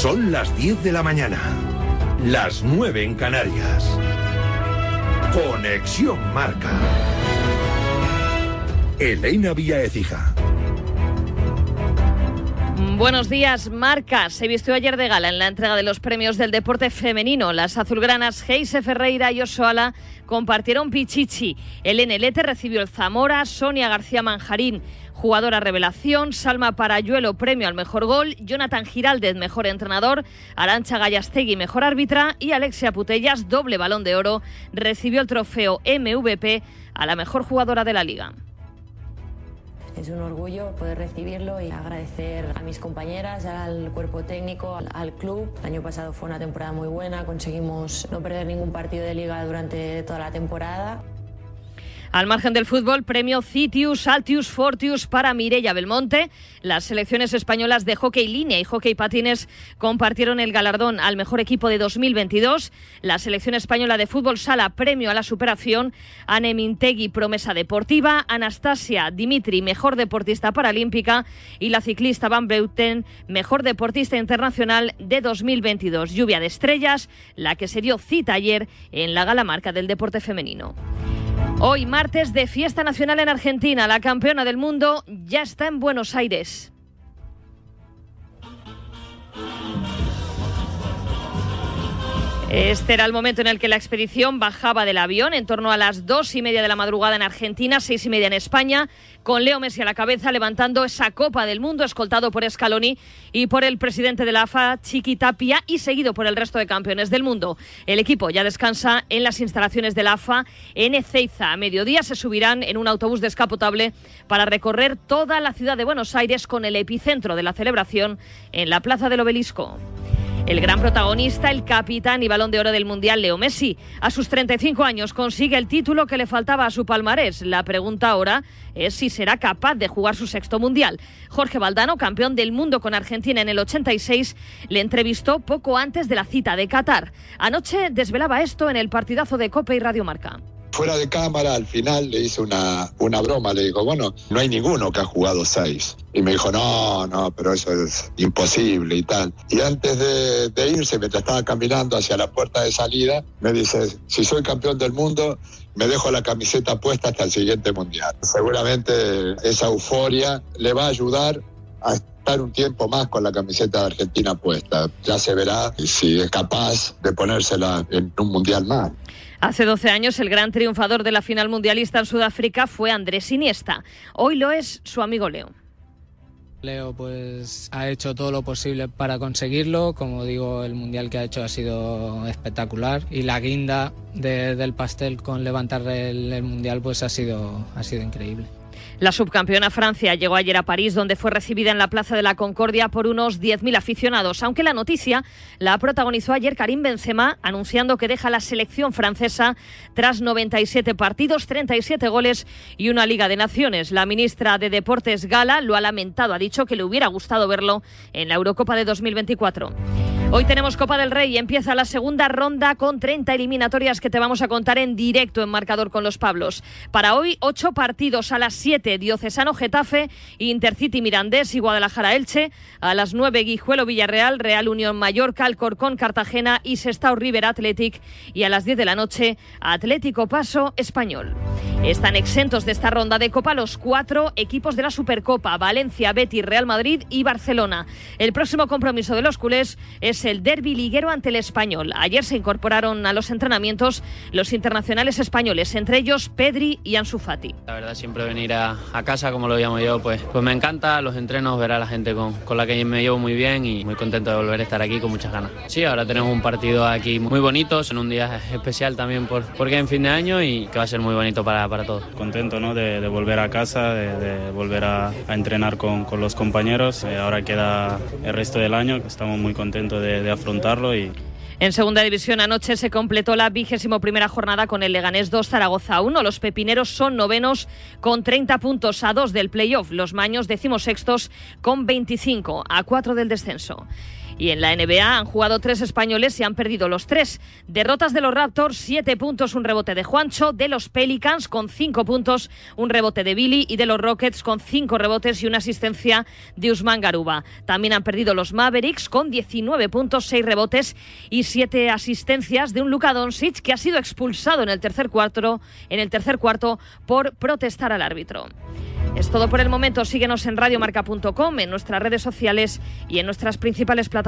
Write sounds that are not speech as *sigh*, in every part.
Son las 10 de la mañana, las 9 en Canarias. Conexión Marca. Elena Vía Ecija. Buenos días, Marca. Se vistió ayer de gala en la entrega de los premios del deporte femenino. Las azulgranas Geise Ferreira y Osoala compartieron Pichichi. El NLT recibió el Zamora, Sonia García Manjarín jugadora revelación, Salma Parayuelo, premio al mejor gol, Jonathan Giraldez, mejor entrenador, Arancha Gallastegui, mejor árbitra y Alexia Putellas, doble balón de oro, recibió el trofeo MVP a la mejor jugadora de la liga. Es un orgullo poder recibirlo y agradecer a mis compañeras, al cuerpo técnico, al club. El año pasado fue una temporada muy buena, conseguimos no perder ningún partido de liga durante toda la temporada. Al margen del fútbol, premio Citius, Altius, Fortius para Mireia Belmonte. Las selecciones españolas de hockey línea y hockey patines compartieron el galardón al mejor equipo de 2022. La selección española de fútbol sala, premio a la superación. Anne Mintegui, promesa deportiva. Anastasia Dimitri, mejor deportista paralímpica. Y la ciclista Van Breuten, mejor deportista internacional de 2022. Lluvia de estrellas, la que se dio cita ayer en la gala marca del deporte femenino. Hoy, martes de fiesta nacional en Argentina, la campeona del mundo ya está en Buenos Aires. Este era el momento en el que la expedición bajaba del avión en torno a las dos y media de la madrugada en Argentina, seis y media en España, con Leo Messi a la cabeza levantando esa Copa del Mundo, escoltado por Scaloni y por el presidente de la AFA, Chiqui Tapia, y seguido por el resto de campeones del mundo. El equipo ya descansa en las instalaciones de la AFA en Ezeiza. A mediodía se subirán en un autobús descapotable para recorrer toda la ciudad de Buenos Aires con el epicentro de la celebración en la Plaza del Obelisco. El gran protagonista, el capitán y balón de oro del Mundial, Leo Messi. A sus 35 años consigue el título que le faltaba a su palmarés. La pregunta ahora es si será capaz de jugar su sexto Mundial. Jorge Valdano, campeón del mundo con Argentina en el 86, le entrevistó poco antes de la cita de Qatar. Anoche desvelaba esto en el partidazo de Copa y Radio Marca fuera de cámara, al final le hice una, una broma, le digo, bueno, no hay ninguno que ha jugado seis. Y me dijo, no, no, pero eso es imposible y tal. Y antes de, de irse, mientras estaba caminando hacia la puerta de salida, me dice, si soy campeón del mundo, me dejo la camiseta puesta hasta el siguiente mundial. Seguramente esa euforia le va a ayudar a estar un tiempo más con la camiseta de Argentina puesta. Ya se verá si es capaz de ponérsela en un mundial más. Hace 12 años el gran triunfador de la final mundialista en Sudáfrica fue Andrés Iniesta. Hoy lo es su amigo Leo. Leo pues ha hecho todo lo posible para conseguirlo, como digo el mundial que ha hecho ha sido espectacular y la guinda del pastel con levantar el, el mundial pues ha sido, ha sido increíble. La subcampeona Francia llegó ayer a París, donde fue recibida en la Plaza de la Concordia por unos 10.000 aficionados, aunque la noticia la protagonizó ayer Karim Benzema, anunciando que deja la selección francesa tras 97 partidos, 37 goles y una Liga de Naciones. La ministra de Deportes Gala lo ha lamentado, ha dicho que le hubiera gustado verlo en la Eurocopa de 2024. Hoy tenemos Copa del Rey y empieza la segunda ronda con 30 eliminatorias que te vamos a contar en directo en marcador con los Pablos. Para hoy, ocho partidos a las 7, Diocesano Getafe, Intercity Mirandés y Guadalajara Elche. A las 9, Guijuelo Villarreal, Real Unión Mallorca, Alcorcón Cartagena y Sestao River Athletic. Y a las 10 de la noche, Atlético Paso Español. Están exentos de esta ronda de Copa los cuatro equipos de la Supercopa, Valencia, Betis, Real Madrid y Barcelona. El próximo compromiso de los culés es el derby liguero ante el español. Ayer se incorporaron a los entrenamientos los internacionales españoles, entre ellos Pedri y Ansu Fati. La verdad, siempre venir a, a casa, como lo llamo yo, pues, pues me encanta. Los entrenos, ver a la gente con, con la que me llevo muy bien y muy contento de volver a estar aquí con muchas ganas. Sí, ahora tenemos un partido aquí muy bonito, en un día especial también por, porque es en fin de año y que va a ser muy bonito para, para todos. Contento ¿no? de, de volver a casa, de, de volver a, a, entrenar con, con los compañeros. Eh, ahora queda el resto del año, estamos muy contentos de, de afrontarlo y, en segunda división anoche se completó la vigésimo primera jornada con el Leganés 2 Zaragoza 1. Los pepineros son novenos con 30 puntos a 2 del playoff. Los maños decimosextos con 25 a 4 del descenso. Y en la NBA han jugado tres españoles y han perdido los tres. Derrotas de los Raptors, siete puntos, un rebote de Juancho, de los Pelicans con cinco puntos, un rebote de Billy y de los Rockets con cinco rebotes y una asistencia de Usman Garuba. También han perdido los Mavericks con 19 puntos, seis rebotes y siete asistencias de un Luka Doncic que ha sido expulsado en el tercer cuarto, en el tercer cuarto por protestar al árbitro. Es todo por el momento. Síguenos en radiomarca.com, en nuestras redes sociales y en nuestras principales plataformas.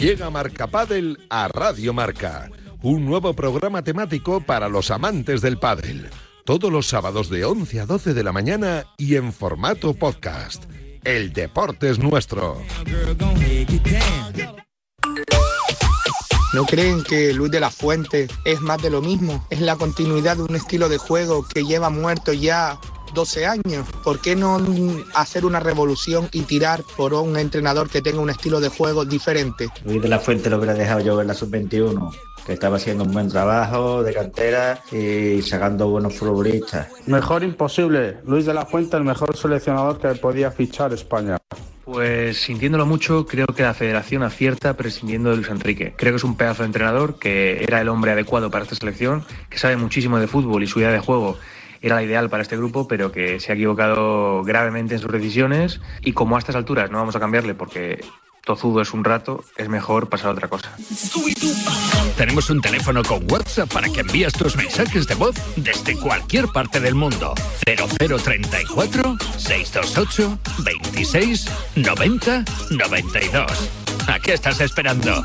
Llega Marca Padel a Radio Marca, un nuevo programa temático para los amantes del pádel. Todos los sábados de 11 a 12 de la mañana y en formato podcast. El deporte es nuestro. ¿No creen que Luis de la Fuente es más de lo mismo? Es la continuidad de un estilo de juego que lleva muerto ya 12 años. ¿Por qué no hacer una revolución y tirar por un entrenador que tenga un estilo de juego diferente? Luis de la Fuente lo hubiera dejado yo en la sub-21 que estaba haciendo un buen trabajo de cantera y sacando buenos futbolistas. Mejor imposible. Luis de la Fuente, el mejor seleccionador que podía fichar España. Pues sintiéndolo mucho, creo que la federación acierta prescindiendo de Luis Enrique. Creo que es un pedazo de entrenador que era el hombre adecuado para esta selección, que sabe muchísimo de fútbol y su idea de juego era la ideal para este grupo, pero que se ha equivocado gravemente en sus decisiones y como a estas alturas no vamos a cambiarle porque tozudo es un rato, es mejor pasar a otra cosa. Tenemos un teléfono con WhatsApp para que envíes tus mensajes de voz desde cualquier parte del mundo. 0034 628 26 90 92. ¿A qué estás esperando?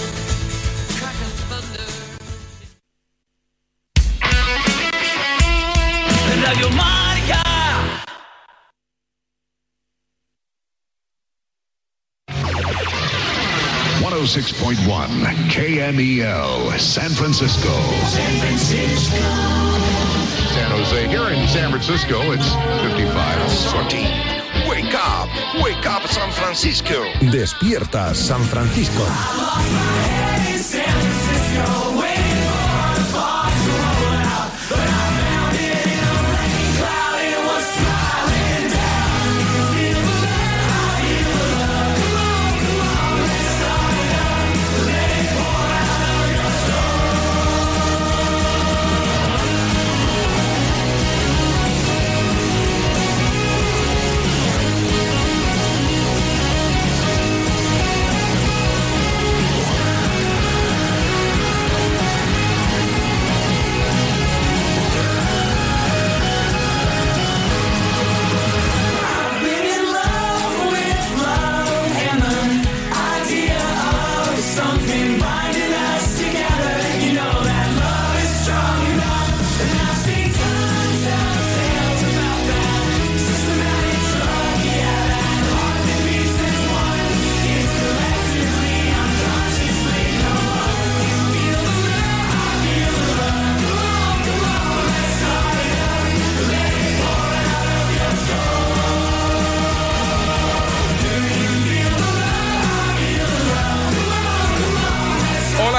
Radio Marca. One hundred six point one KMEL San Francisco. San Francisco. San Jose. Here in San Francisco, it's 55. Sorty. Wake up, wake up San Francisco. Despierta San Francisco.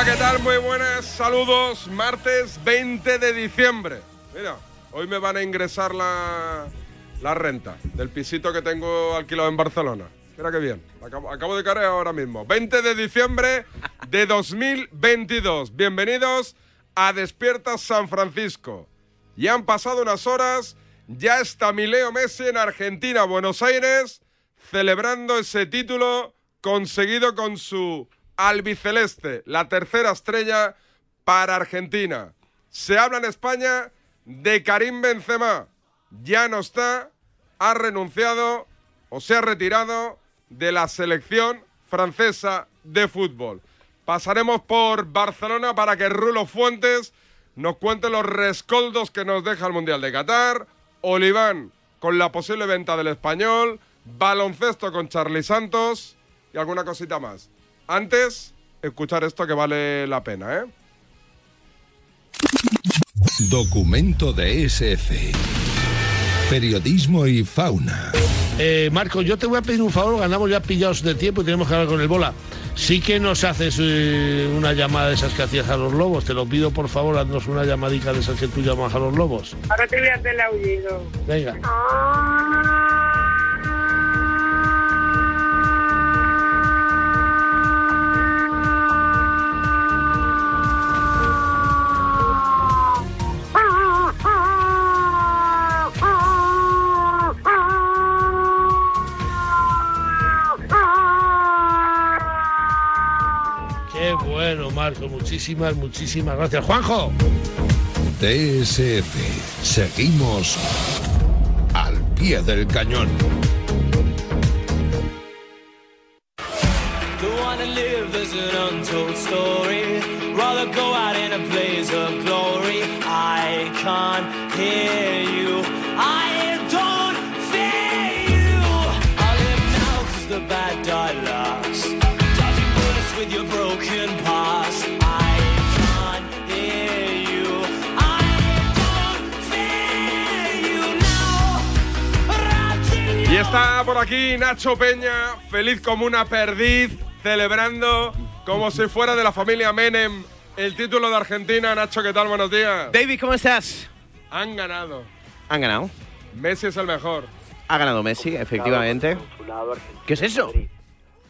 ¿Qué tal? Muy buenas, saludos. Martes 20 de diciembre. Mira, hoy me van a ingresar la, la renta del pisito que tengo alquilado en Barcelona. Mira qué bien. Acabo, de caer ahora mismo. 20 de diciembre de 2022. Bienvenidos a Despierta San Francisco. Ya han pasado unas horas, Ya está mi Leo Messi en Argentina, Buenos Aires, celebrando ese título conseguido con su albiceleste, la tercera estrella para Argentina. Se habla en España de Karim Benzema. Ya no está, ha renunciado o se ha retirado de la selección francesa de fútbol. Pasaremos por Barcelona para que Rulo Fuentes nos cuente los rescoldos que nos deja el Mundial de Qatar. Oliván con la posible venta del español. Baloncesto con Charlie Santos y alguna cosita más. Antes, escuchar esto que vale la pena, ¿eh? Documento de SF. Periodismo y fauna. Eh, Marco, yo te voy a pedir un favor, ganamos ya pillados de tiempo y tenemos que hablar con el bola. Sí que nos haces eh, una llamada de esas que hacías a los lobos, te lo pido por favor, haznos una llamadita de esas que tú llamas a los lobos. Ahora te voy a hacer el aullido. Venga. Qué Marco, muchísimas, muchísimas gracias. Juanjo. DSF. Seguimos al pie del cañón. Don't por aquí Nacho Peña, feliz como una perdiz, celebrando como si fuera de la familia Menem el título de Argentina. Nacho, ¿qué tal? Buenos días. David, ¿cómo estás? Han ganado. Han ganado. Messi es el mejor. Ha ganado Messi, efectivamente. ¿Qué es eso?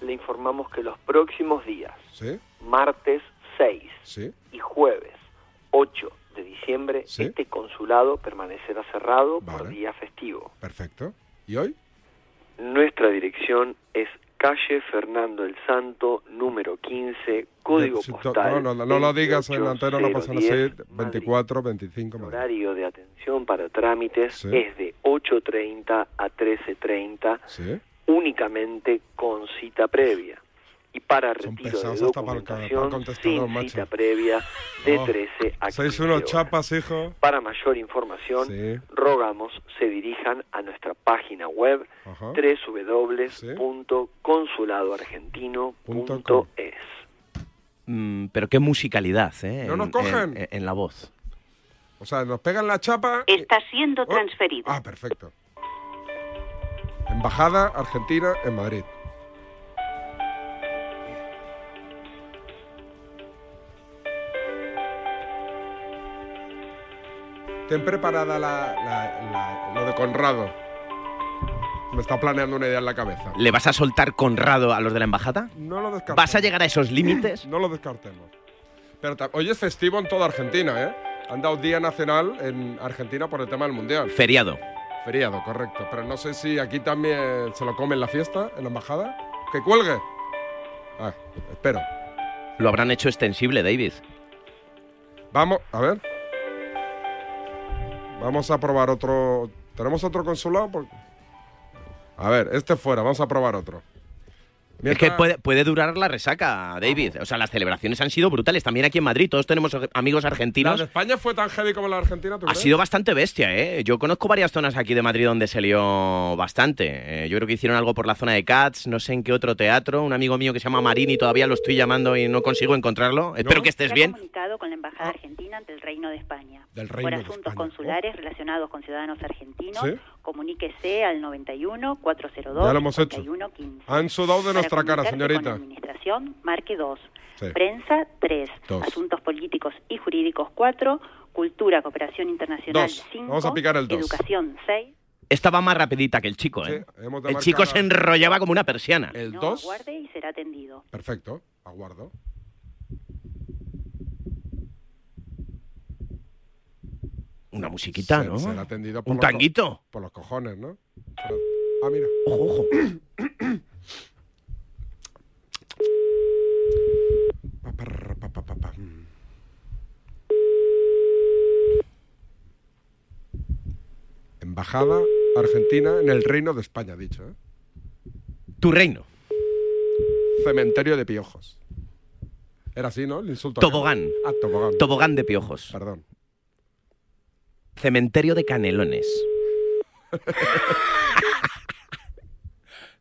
Le informamos que los próximos días, ¿Sí? martes 6 ¿Sí? y jueves 8 de diciembre, Sí. este consulado permanecerá cerrado por Vale. día festivo. Perfecto. ¿Y hoy? Nuestra dirección es calle Fernando el Santo, número 15, código Sí, postal. No, no, no lo digas en antena, no pasa nada. 28010, Sí, 24, 25. El horario de atención para trámites Sí. es de 8.30 a 13.30, Sí. únicamente con cita previa. Y para Son retiro de para para documentación contestador, sin macho. cita previa de Oh, 13 a 15 Sois unos horas. chapas, hijo. Para mayor información, Sí. rogamos se dirijan a nuestra página web www.consuladoargentino.es. Mm, pero qué musicalidad, ¿eh? No nos En- cogen. En, en la voz. O sea, nos pegan la chapa. Está siendo transferido. Ah, perfecto. Embajada Argentina en Madrid. Ten preparada la, la- la- lo de Conrado. Me está planeando una idea en la cabeza. ¿Le vas a soltar Conrado a los de la embajada? No lo descartemos. ¿Vas a llegar a esos *laughs* límites? No lo descartemos. Pero hoy es festivo en toda Argentina, ¿eh? Han dado Día Nacional en Argentina por el tema del Mundial. Feriado. Feriado, correcto. Pero no sé si aquí también se lo come en la fiesta, en la embajada. ¡Que cuelgue! Ah, espero. Lo habrán hecho extensible, David. Vamos, a ver. Vamos a probar otro. ¿Tenemos otro consulado? A ver, este fuera, vamos a probar otro. Es que puede, puede durar la resaca, David. O sea, las celebraciones han sido brutales. También aquí en Madrid, todos tenemos amigos ¿La argentinos. de España fue tan heavy como la Argentina? ¿tú Ha sido bastante bestia, ¿eh? Yo conozco varias zonas aquí de Madrid donde se lió bastante. Eh, yo creo que hicieron algo por la zona de Cats, no sé en qué otro teatro. Un amigo mío que se llama Marini, todavía lo estoy llamando y no consigo encontrarlo. Espero que estés Se ha bien. comunicado con la Embajada Argentina ante el Reino de España. Del Por Reino de asuntos España. consulares relacionados con ciudadanos argentinos, Sí. Comuníquese al 91 402 Ya lo hemos hecho. 5115. Han sudado de nuestra cara, señorita. Con administración, marque 2. Sí. Prensa 3. Dos. Asuntos políticos y jurídicos 4. Cultura, cooperación internacional Dos. 5. Vamos a picar el dos. Educación 6. Estaba más rapidita que el chico, ¿eh? hemos de el chico a- se enrollaba como una persiana. El No, 2. aguarde y será atendido. Perfecto, aguardo. Una musiquita, ¿no? por Un tanguito. Por los cojones, ¿no? Ah, mira. Ojo, ojo. *coughs* Embajada Argentina en el Reino de España, dicho, ¿eh? Tu reino. Cementerio de piojos. Era así, ¿no? El insulto. Tobogán. Ah, tobogán. Tobogán de piojos. Perdón. Cementerio de canelones.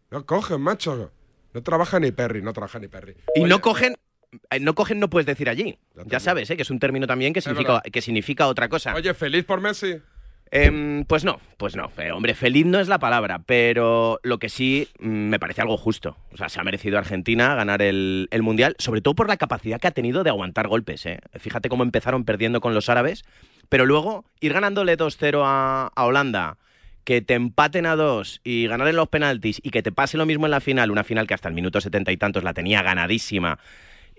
No cogen, macho. No trabaja ni Perry, no trabaja ni Perry. Y Oye, no cogen. eh, No cogen, no puedes decir allí. Ya sabes, ¿eh? que es un término también que significa, que significa otra cosa. Oye, feliz por Messi. Em, pues no, pues no. Eh, hombre, feliz no es la palabra, pero lo que sí mm, me parece algo justo. O sea, se ha merecido Argentina ganar el, el Mundial, sobre todo por la capacidad que ha tenido de aguantar golpes. ¿eh? Fíjate cómo empezaron perdiendo con los árabes, pero luego ir ganándole 2-0 a, a Holanda, que te empaten a dos y ganar en los penaltis y que te pase lo mismo en la final, una final que hasta el minuto setenta y tantos la tenía ganadísima.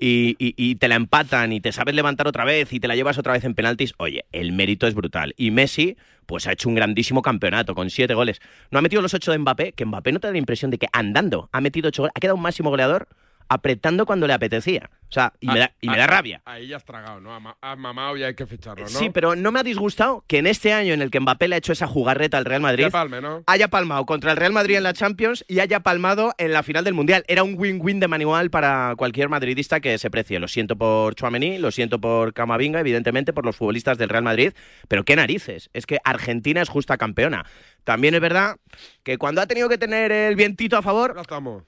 Y, y- y te la empatan y te sabes levantar otra vez y te la llevas otra vez en penaltis, oye, el mérito es brutal. Y Messi, pues ha hecho un grandísimo campeonato con siete goles. No ha metido los ocho de Mbappé, que Mbappé no te da la impresión de que andando ha metido ocho goles, ha quedado un máximo goleador apretando cuando le apetecía. O sea, y me da, y me da Ah, rabia. Ahí ya has tragado, ¿no? Has ma- Has mamado y hay que ficharlo, ¿no? Sí, pero no me ha disgustado que en este año en el que Mbappé le ha hecho esa jugarreta al Real Madrid, palme, ¿no? haya palmado contra el Real Madrid en la Champions y haya palmado en la final del Mundial. Era un win-win de manual para cualquier madridista que se precie. Lo siento por Chouameni, lo siento por Camavinga, evidentemente por los futbolistas del Real Madrid, pero qué narices. Es que Argentina es justa campeona. También es verdad que cuando ha tenido que tener el vientito a favor, Ya estamos.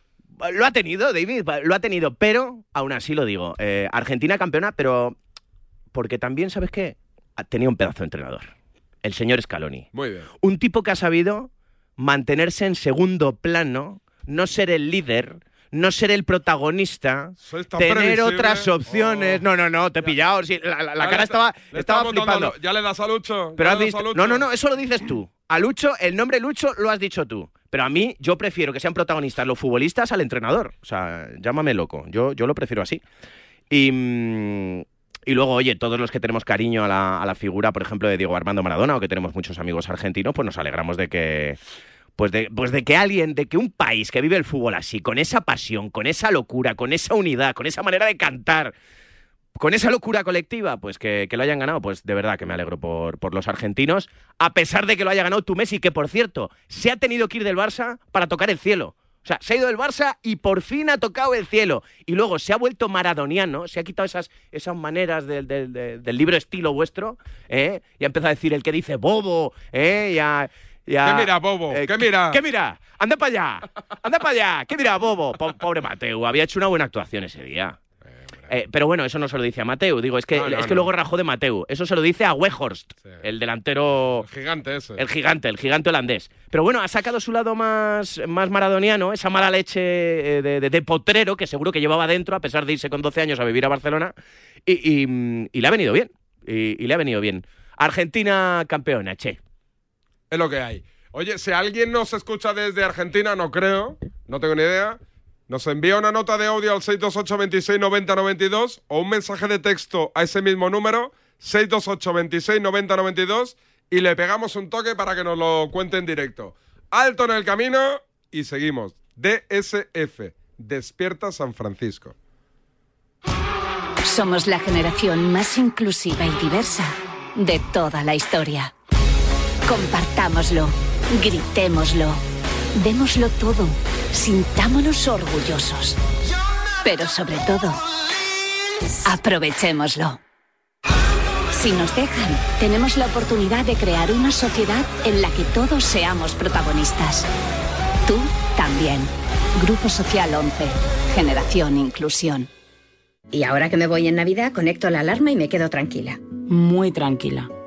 Lo ha tenido, David, lo ha tenido, pero aún así lo digo. eh, Argentina campeona, pero porque también, ¿sabes qué? Ha tenido un pedazo de entrenador. El señor Scaloni. Muy bien. Un tipo que ha sabido mantenerse en segundo plano, no ser el líder, no ser el protagonista, tener previsible. otras opciones. No, no, no, te he pillado. sí, la la- la Ya cara le- estaba, le estaba dando- flipando. ¿Ya le das a Lucho? Pero ¿Ya has visto- a Lucho? No, no, no, eso lo dices tú. A Lucho, el nombre Lucho lo has dicho tú. Pero a mí, yo prefiero que sean protagonistas los futbolistas al entrenador. O sea, llámame loco. Yo, yo lo prefiero así. Y, mm, y luego, oye, todos los que tenemos cariño a la, a la figura, por ejemplo, de Diego Armando Maradona, o que tenemos muchos amigos argentinos, pues nos alegramos de que. Pues de, pues de que alguien, de que un país que vive el fútbol así, con esa pasión, con esa locura, con esa unidad, con esa manera de cantar, con esa locura colectiva, pues que, que lo hayan ganado, pues de verdad que me alegro por, por los argentinos, a pesar de que lo haya ganado tu Messi, que por cierto, se ha tenido que ir del Barça para tocar el cielo. O sea, se ha ido del Barça y por fin ha tocado el cielo. Y luego se ha vuelto maradoniano, se ha quitado esas, esas maneras del, del- libro estilo vuestro, ¿eh? y ha empezado a decir el que dice bobo, ¿eh? y a- y a- ¿Qué mira, bobo? eh, ¿Qué mira? ¿Qué mira? Anda para allá, anda para allá. ¿Qué mira, bobo? Po- pobre Mateo, había hecho una buena actuación ese día. Eh, pero bueno, eso no se lo dice a Mateu. Digo, es que, No, no, es que no. luego rajó de Mateu. Eso se lo dice a Weghorst, el delantero. El gigante ese. El gigante, el gigante holandés. Pero bueno, ha sacado su lado más, más maradoniano, esa mala leche eh, de, de- de potrero que seguro que llevaba dentro, a pesar de irse con 12 años a vivir a Barcelona. Y, y, y le ha venido bien. Y, y le ha venido bien. Argentina campeona, che. Es lo que hay. Oye, si alguien nos escucha desde Argentina, no creo, no tengo ni idea, nos envía una nota de audio al 628 26 90 92 o un mensaje de texto a ese mismo número, 628 26 90 92 y le pegamos un toque para que nos lo cuente en directo. Alto en el camino y seguimos. DSF, Despierta San Francisco. Somos la generación más inclusiva y diversa de toda la historia. Compartámoslo, gritémoslo, démoslo todo, sintámonos orgullosos. Pero sobre todo, aprovechémoslo. Si nos dejan, tenemos la oportunidad de crear una sociedad en la que todos seamos protagonistas. Tú también. Grupo Social 11. Generación Inclusión. Y ahora que me voy en Navidad, conecto la alarma y me quedo tranquila. Muy tranquila.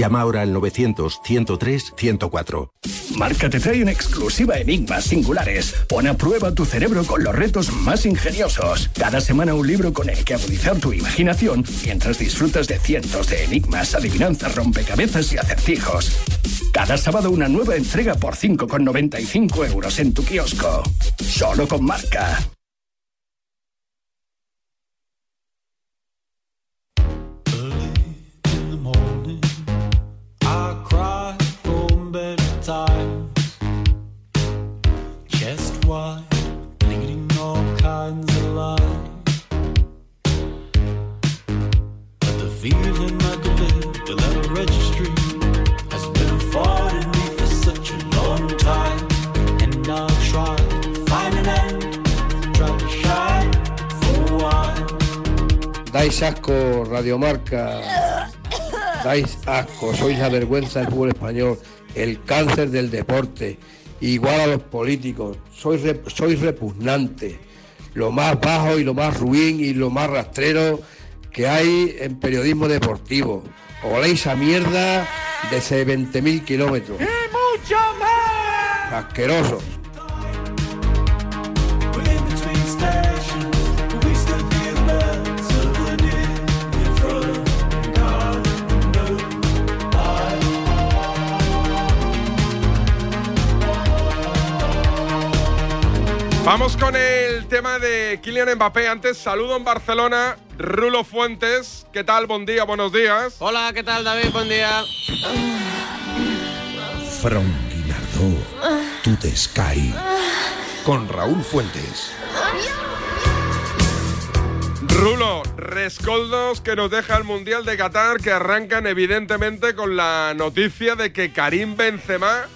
Llama ahora al 900 103 104. Marca te trae en exclusiva enigmas singulares. Pon a prueba tu cerebro con los retos más ingeniosos. Cada semana un libro con el que agudizar tu imaginación mientras disfrutas de cientos de enigmas, adivinanzas, rompecabezas y acertijos. Cada sábado una nueva entrega por 5,95 euros en tu kiosco. Solo con Marca. Dais asco, Radiomarca. Dais asco, sois la vergüenza del fútbol español, el cáncer del deporte, igual a los políticos, sois, re- sois repugnantes, lo más bajo y lo más ruin y lo más rastrero que hay en periodismo deportivo. Oléis a mierda desde 20.000 kilómetros. mucho más! Asquerosos. Vamos con el tema de Kylian Mbappé. Antes, saludo en Barcelona. Rulo Fuentes. ¿Qué tal? Buen día, buenos días. Hola, ¿qué tal, David? Buen día. From Guinardó, to the sky. Con Raúl Fuentes. Rulo, rescoldos que nos deja el Mundial de Qatar, que arrancan evidentemente con la noticia de que Karim Benzema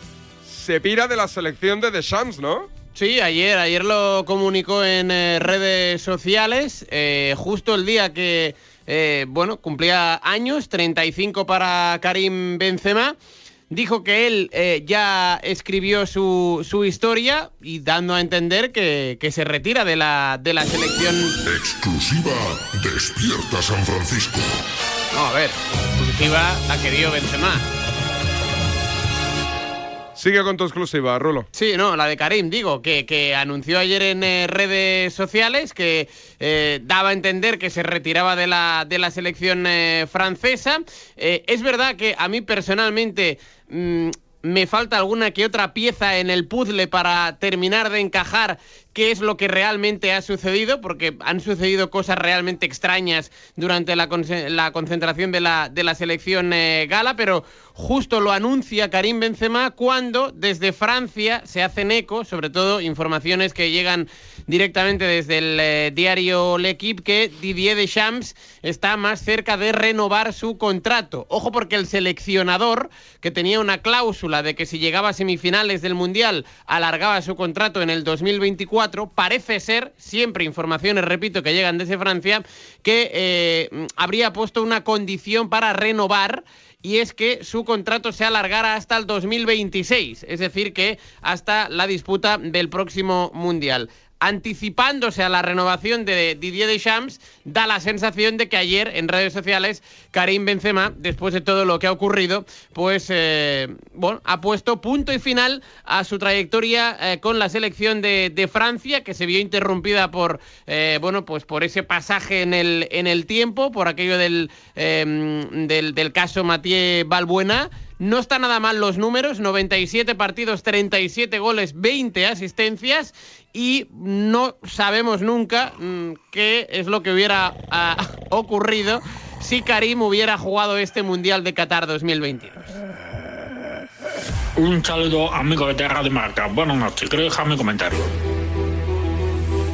se pira de la selección de Deschamps, ¿no? Sí, ayer, ayer lo comunicó en eh, redes sociales, eh, justo el día que, eh, bueno, cumplía años, 35 para Karim Benzema. Dijo que él eh, ya escribió su, su historia y dando a entender que, que se retira de la, de la selección. Exclusiva Despierta San Francisco. No, a ver, exclusiva la que dio Benzema. Sigue con tu exclusiva, Rulo. Sí, no, la de Karim, digo, que, que anunció ayer en eh, redes sociales que eh, daba a entender que se retiraba de la, de la selección eh, francesa. Es verdad que a mí personalmente mm, me falta alguna que otra pieza en el puzzle para terminar de encajar qué es lo que realmente ha sucedido, porque han sucedido cosas realmente extrañas durante la, la concentración de la, de la selección eh, gala, pero justo lo anuncia Karim Benzema cuando desde Francia se hacen eco, sobre todo informaciones que llegan directamente desde el eh, diario L'Equipe, que Didier Deschamps está más cerca de renovar su contrato. Ojo porque el seleccionador, que tenía una cláusula de que si llegaba a semifinales del Mundial alargaba su contrato en el 2024, parece ser, siempre informaciones, repito, que llegan desde Francia, que eh, habría puesto una condición para renovar y es que su contrato se alargara hasta el 2026, es decir, que hasta la disputa del próximo Mundial. Anticipándose a la renovación de Didier Deschamps, da la sensación de que ayer en redes sociales Karim Benzema, después de todo lo que ha ocurrido, pues eh, bueno, ha puesto punto y final a su trayectoria eh, con la selección de, Francia, que se vio interrumpida por eh, bueno, pues por ese pasaje en el, en el tiempo, por aquello del, eh, del, del caso Mathieu Balbuena. No está nada mal los números, 97 partidos, 37 goles, 20 asistencias y no sabemos nunca mm, qué es lo que hubiera ah, *laughs* ocurrido si Karim hubiera jugado este Mundial de Qatar 2022. Un saludo, amigo de Terra de Marca. Buenas noches, quiero dejar mi comentario.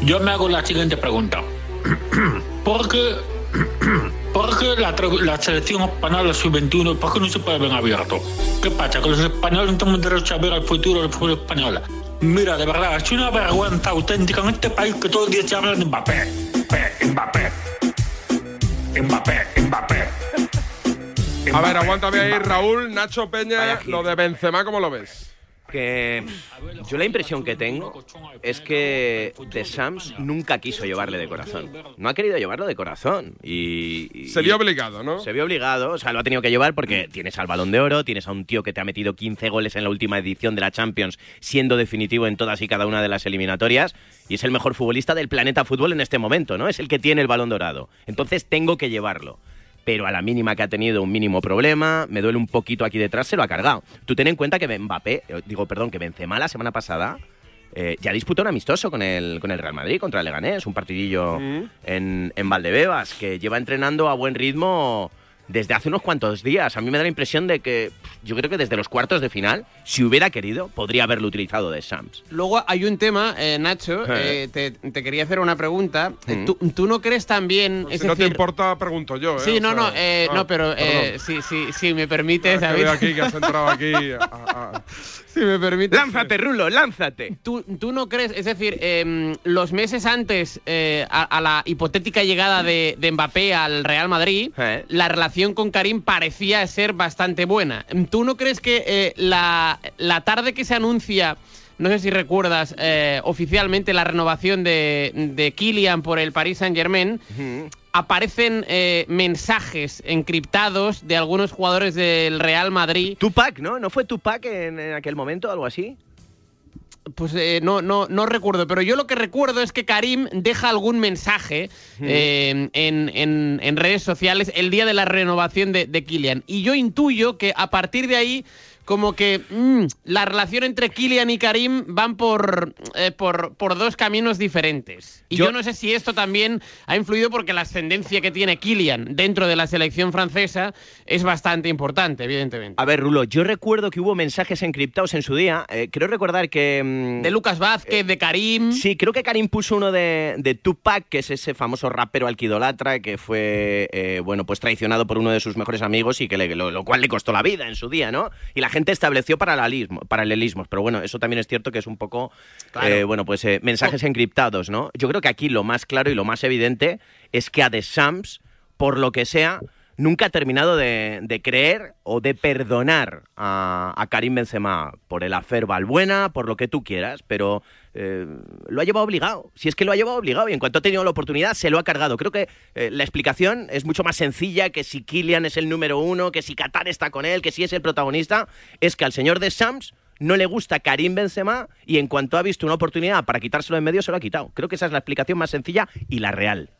Yo me hago la siguiente pregunta. *clears throat* ¿Por qué, *clears throat* por qué la, selección española sub-21, por qué no se puede ver abierto? ¿Qué pasa? ¿Que los españoles no tenemos derecho a ver el futuro del fútbol español? Mira, de verdad, es una vergüenza auténtica en este país que todo el día se habla de Mbappé. Mbappé, Mbappé. Mbappé, Mbappé. A ver, aguántame ahí, Raúl. Nacho Peña, lo de Benzema, ¿cómo lo ves? Que yo la impresión que tengo es que De Sams nunca quiso llevarle de corazón. No ha querido llevarlo de corazón. Y, y- Se vio obligado, ¿no? Se vio obligado, o sea, lo ha tenido que llevar porque tienes al balón de oro, tienes a un tío que te ha metido 15 goles en la última edición de la Champions, siendo definitivo en todas y cada una de las eliminatorias, y es el mejor futbolista del planeta fútbol en este momento, ¿no? Es el que tiene el balón dorado. Entonces tengo que llevarlo. Pero a la mínima que ha tenido un mínimo problema, me duele un poquito aquí detrás, se lo ha cargado. Tú ten en cuenta que Mbappé, eh, digo, perdón, que Benzema la semana pasada eh, ya disputó un amistoso con el, con el Real Madrid contra el Leganés, un partidillo en, en Valdebebas, que lleva entrenando a buen ritmo desde hace unos cuantos días. A mí me da la impresión de que yo creo que desde los cuartos de final, si hubiera querido, podría haberlo utilizado de Sams. Luego hay un tema, eh, Nacho, Eh. eh, te, te quería hacer una pregunta. Eh, Mm. ¿Tú, tú no crees también, es si no te importa, pregunto yo, ¿eh? Sí, O no, sea, no, eh, ah, no, pero eh, si, si, si me permites, Ah, David. aquí que has entrado aquí. a- *laughs* a- si me permites. Lánzate, Rulo, lánzate. ¿Tú, tú no crees, es decir, em, los meses antes eh, a, a la hipotética llegada de, de Mbappé al Real Madrid, Eh. la relación con Karim parecía ser bastante buena. ¿Tú no crees que eh, la, la tarde que se anuncia, no sé si recuerdas eh, oficialmente la renovación de, de Kylian por el Paris Saint Germain, aparecen eh, mensajes encriptados de algunos jugadores del Real Madrid Tupac, ¿no? ¿No fue Tupac en, en aquel momento, algo así? Pues eh, no, no, no recuerdo, pero yo lo que recuerdo es que Karim deja algún mensaje eh, en, en- en redes sociales el día de la renovación de, de Kylian. Y yo intuyo que a partir de ahí, como que mm, la relación entre Kylian y Karim van por, eh, por, por dos caminos diferentes. Y yo... Yo- no sé si esto también ha influido porque la ascendencia que tiene Kylian dentro de la selección francesa es bastante importante, evidentemente. A ver, Rulo, yo recuerdo que hubo mensajes encriptados en su día. Eh, creo recordar que... mm, De Lucas Vázquez, de Karim. Sí, creo que Karim puso uno de, de Tupac, que es ese famoso rapero alquidolatra que fue, eh, bueno, pues traicionado por uno de sus mejores amigos y que le- lo, lo cual le costó la vida en su día, ¿no? Y la gente estableció paralelismo, paralelismos, pero bueno, eso también es cierto que es un poco, Claro. eh, bueno, pues eh, mensajes encriptados, ¿no? Yo creo que aquí lo más claro y lo más evidente es que a The Shams, por lo que sea, nunca ha terminado de, de creer o de perdonar a, a Karim Benzema por el afer Balbuena, por lo que tú quieras, pero eh, lo ha llevado obligado. Si es que lo ha llevado obligado y en cuanto ha tenido la oportunidad se lo ha cargado. Creo que eh, la explicación es mucho más sencilla que si Kylian es el número uno, que si Qatar está con él, que si es el protagonista. Es que al señor de Sams no le gusta Karim Benzema y en cuanto ha visto una oportunidad para quitárselo en medio se lo ha quitado. Creo que esa es la explicación más sencilla y la real.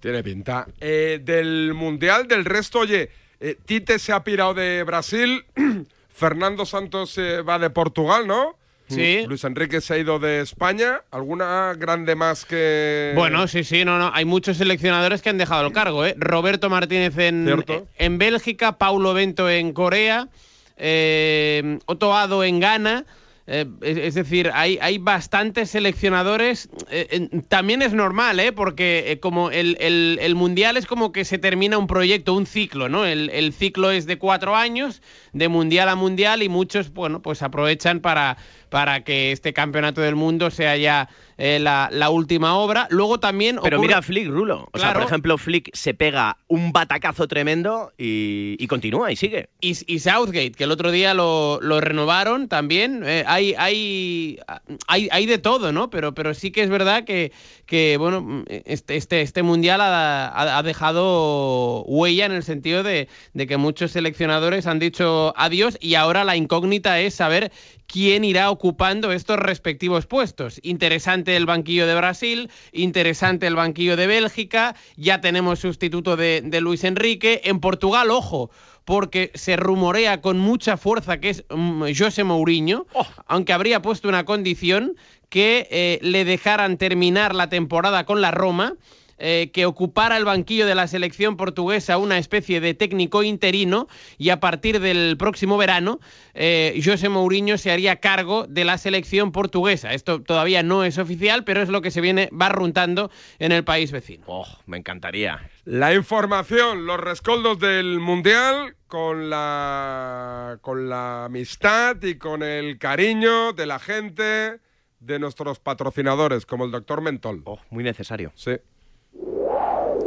Tiene pinta. Eh, del Mundial, del resto, oye, eh, Tite se ha pirado de Brasil, *clears throat* Fernando Santos eh, va de Portugal, ¿no? Sí. Luis Enrique se ha ido de España. ¿Alguna grande más que...? Bueno, sí, sí, no, no. Hay muchos seleccionadores que han dejado el cargo, ¿eh? Roberto Martínez en, Cierto. en Bélgica, Paulo Bento en Corea, eh, Otto Ado en Ghana. eh, es, es decir, hay, hay bastantes seleccionadores. eh, también es normal, ¿eh? Porque eh, como el, el- el Mundial es como que se termina un proyecto, un ciclo, ¿no? El, el ciclo es de cuatro años, de Mundial a Mundial, y muchos, bueno, pues aprovechan para, para que este Campeonato del Mundo sea ya eh, la, la última obra. Luego también... Pero ocurre- mira a Flick, Rulo. O sea, por ejemplo, Flick se pega un batacazo tremendo y, y continúa y sigue. Y, y Southgate, que el otro día lo, lo renovaron también. eh, hay, hay, hay, hay de todo, ¿no? Pero, pero sí que es verdad que, que bueno, este, este, este mundial ha, ha- ha dejado huella en el sentido de, de que muchos seleccionadores han dicho adiós y ahora la incógnita es saber quién irá ocupando estos respectivos puestos. Interesante el banquillo de Brasil, interesante el banquillo de Bélgica, ya tenemos sustituto de, de Luis Enrique. En Portugal, ojo, porque se rumorea con mucha fuerza que es mm, José Mourinho, aunque habría puesto una condición que eh, le dejaran terminar la temporada con la Roma. Eh, que ocupara el banquillo de la selección portuguesa una especie de técnico interino y a partir del próximo verano eh, José Mourinho se haría cargo de la selección portuguesa. Esto todavía no es oficial, pero es lo que se viene barruntando en el país vecino. Oh, me encantaría. La información, los rescoldos del Mundial con la, con la amistad y con el cariño de la gente, de nuestros patrocinadores, como el doctor Mentol. Oh, muy necesario. Sí.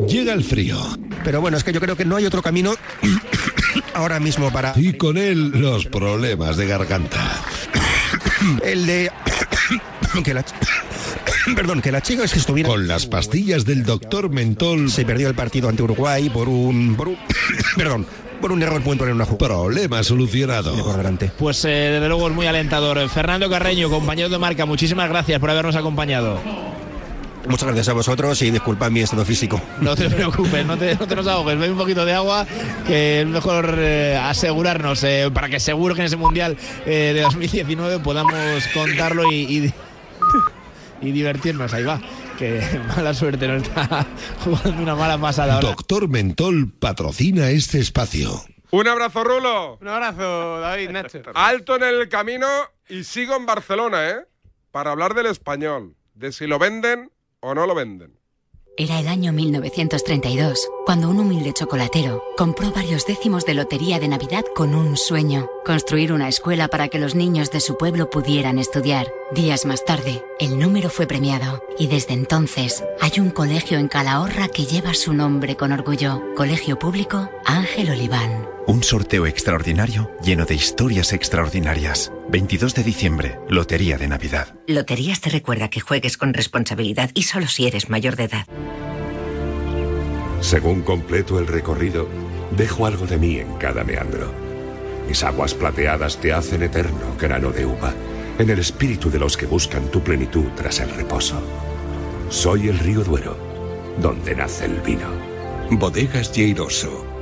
Llega el frío. Pero bueno, es que yo creo que no hay otro camino *coughs* ahora mismo para... Y con él los problemas de garganta. El de... *coughs* que la... *coughs* Perdón, que la chica es que estuviera... Con las pastillas del doctor Mentol. Se perdió el partido ante Uruguay por un... Por un... Perdón, por un error pueden poner una jugada. Problema solucionado. Pues eh, desde luego es muy alentador. Fernando Carreño, compañero de marca, muchísimas gracias por habernos acompañado. Muchas gracias a vosotros y disculpad mi estado físico. No te preocupes, no te, no te nos ahogues. Ve un poquito de agua, que es mejor eh, asegurarnos eh, para que seguro que en ese Mundial eh, de 2019 podamos contarlo y, y, y divertirnos. Ahí va. Que *laughs* mala suerte, no está *laughs* jugando una mala pasada ahora. Doctor Mentol patrocina este espacio. Un abrazo, Rulo. Un abrazo, David, Nacho. Alto en el camino y sigo en Barcelona, ¿eh? Para hablar del español, de si lo venden o no lo venden. Era el año 1932, cuando un humilde chocolatero compró varios décimos de lotería de Navidad con un sueño, construir una escuela para que los niños de su pueblo pudieran estudiar. Días más tarde, el número fue premiado y desde entonces hay un colegio en Calahorra que lleva su nombre con orgullo, Colegio Público Ángel Oliván. Un sorteo extraordinario lleno de historias extraordinarias. 22 de diciembre, Lotería de Navidad. Loterías te recuerda que juegues con responsabilidad y solo si eres mayor de edad. Según completo el recorrido, dejo algo de mí en cada meandro. Mis aguas plateadas te hacen eterno grano de uva, en el espíritu de los que buscan tu plenitud tras el reposo. Soy el río Duero, donde nace el vino. Bodegas Lleiroso.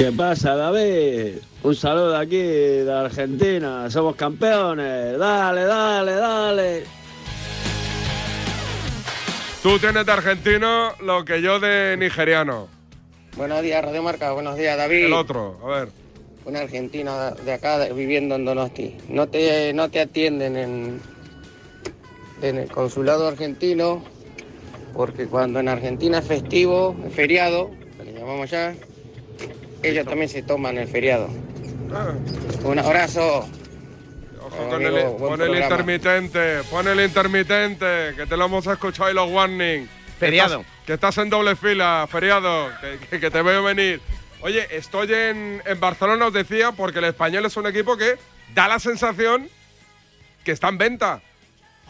¿Qué pasa, David? Un saludo aquí de Argentina. Somos campeones. Dale, dale, dale. Tú tienes de argentino lo que yo de nigeriano. Buenos días, Radio Marca. Buenos días, David. El otro, a ver. Un argentino de acá de- viviendo en Donosti. No te, no te atienden en, en el consulado argentino porque cuando en Argentina es festivo, es feriado, que le llamamos ya, ellos también se toman el feriado. Un abrazo. Ojo con Amigo, el, pon el intermitente, pon el intermitente, que te lo hemos escuchado y los warning. Que Feriado. estás- Que estás, en doble fila, feriado, que, que- que te veo venir. Oye, estoy en, en Barcelona, os decía, porque el español es un equipo que da la sensación que está en venta.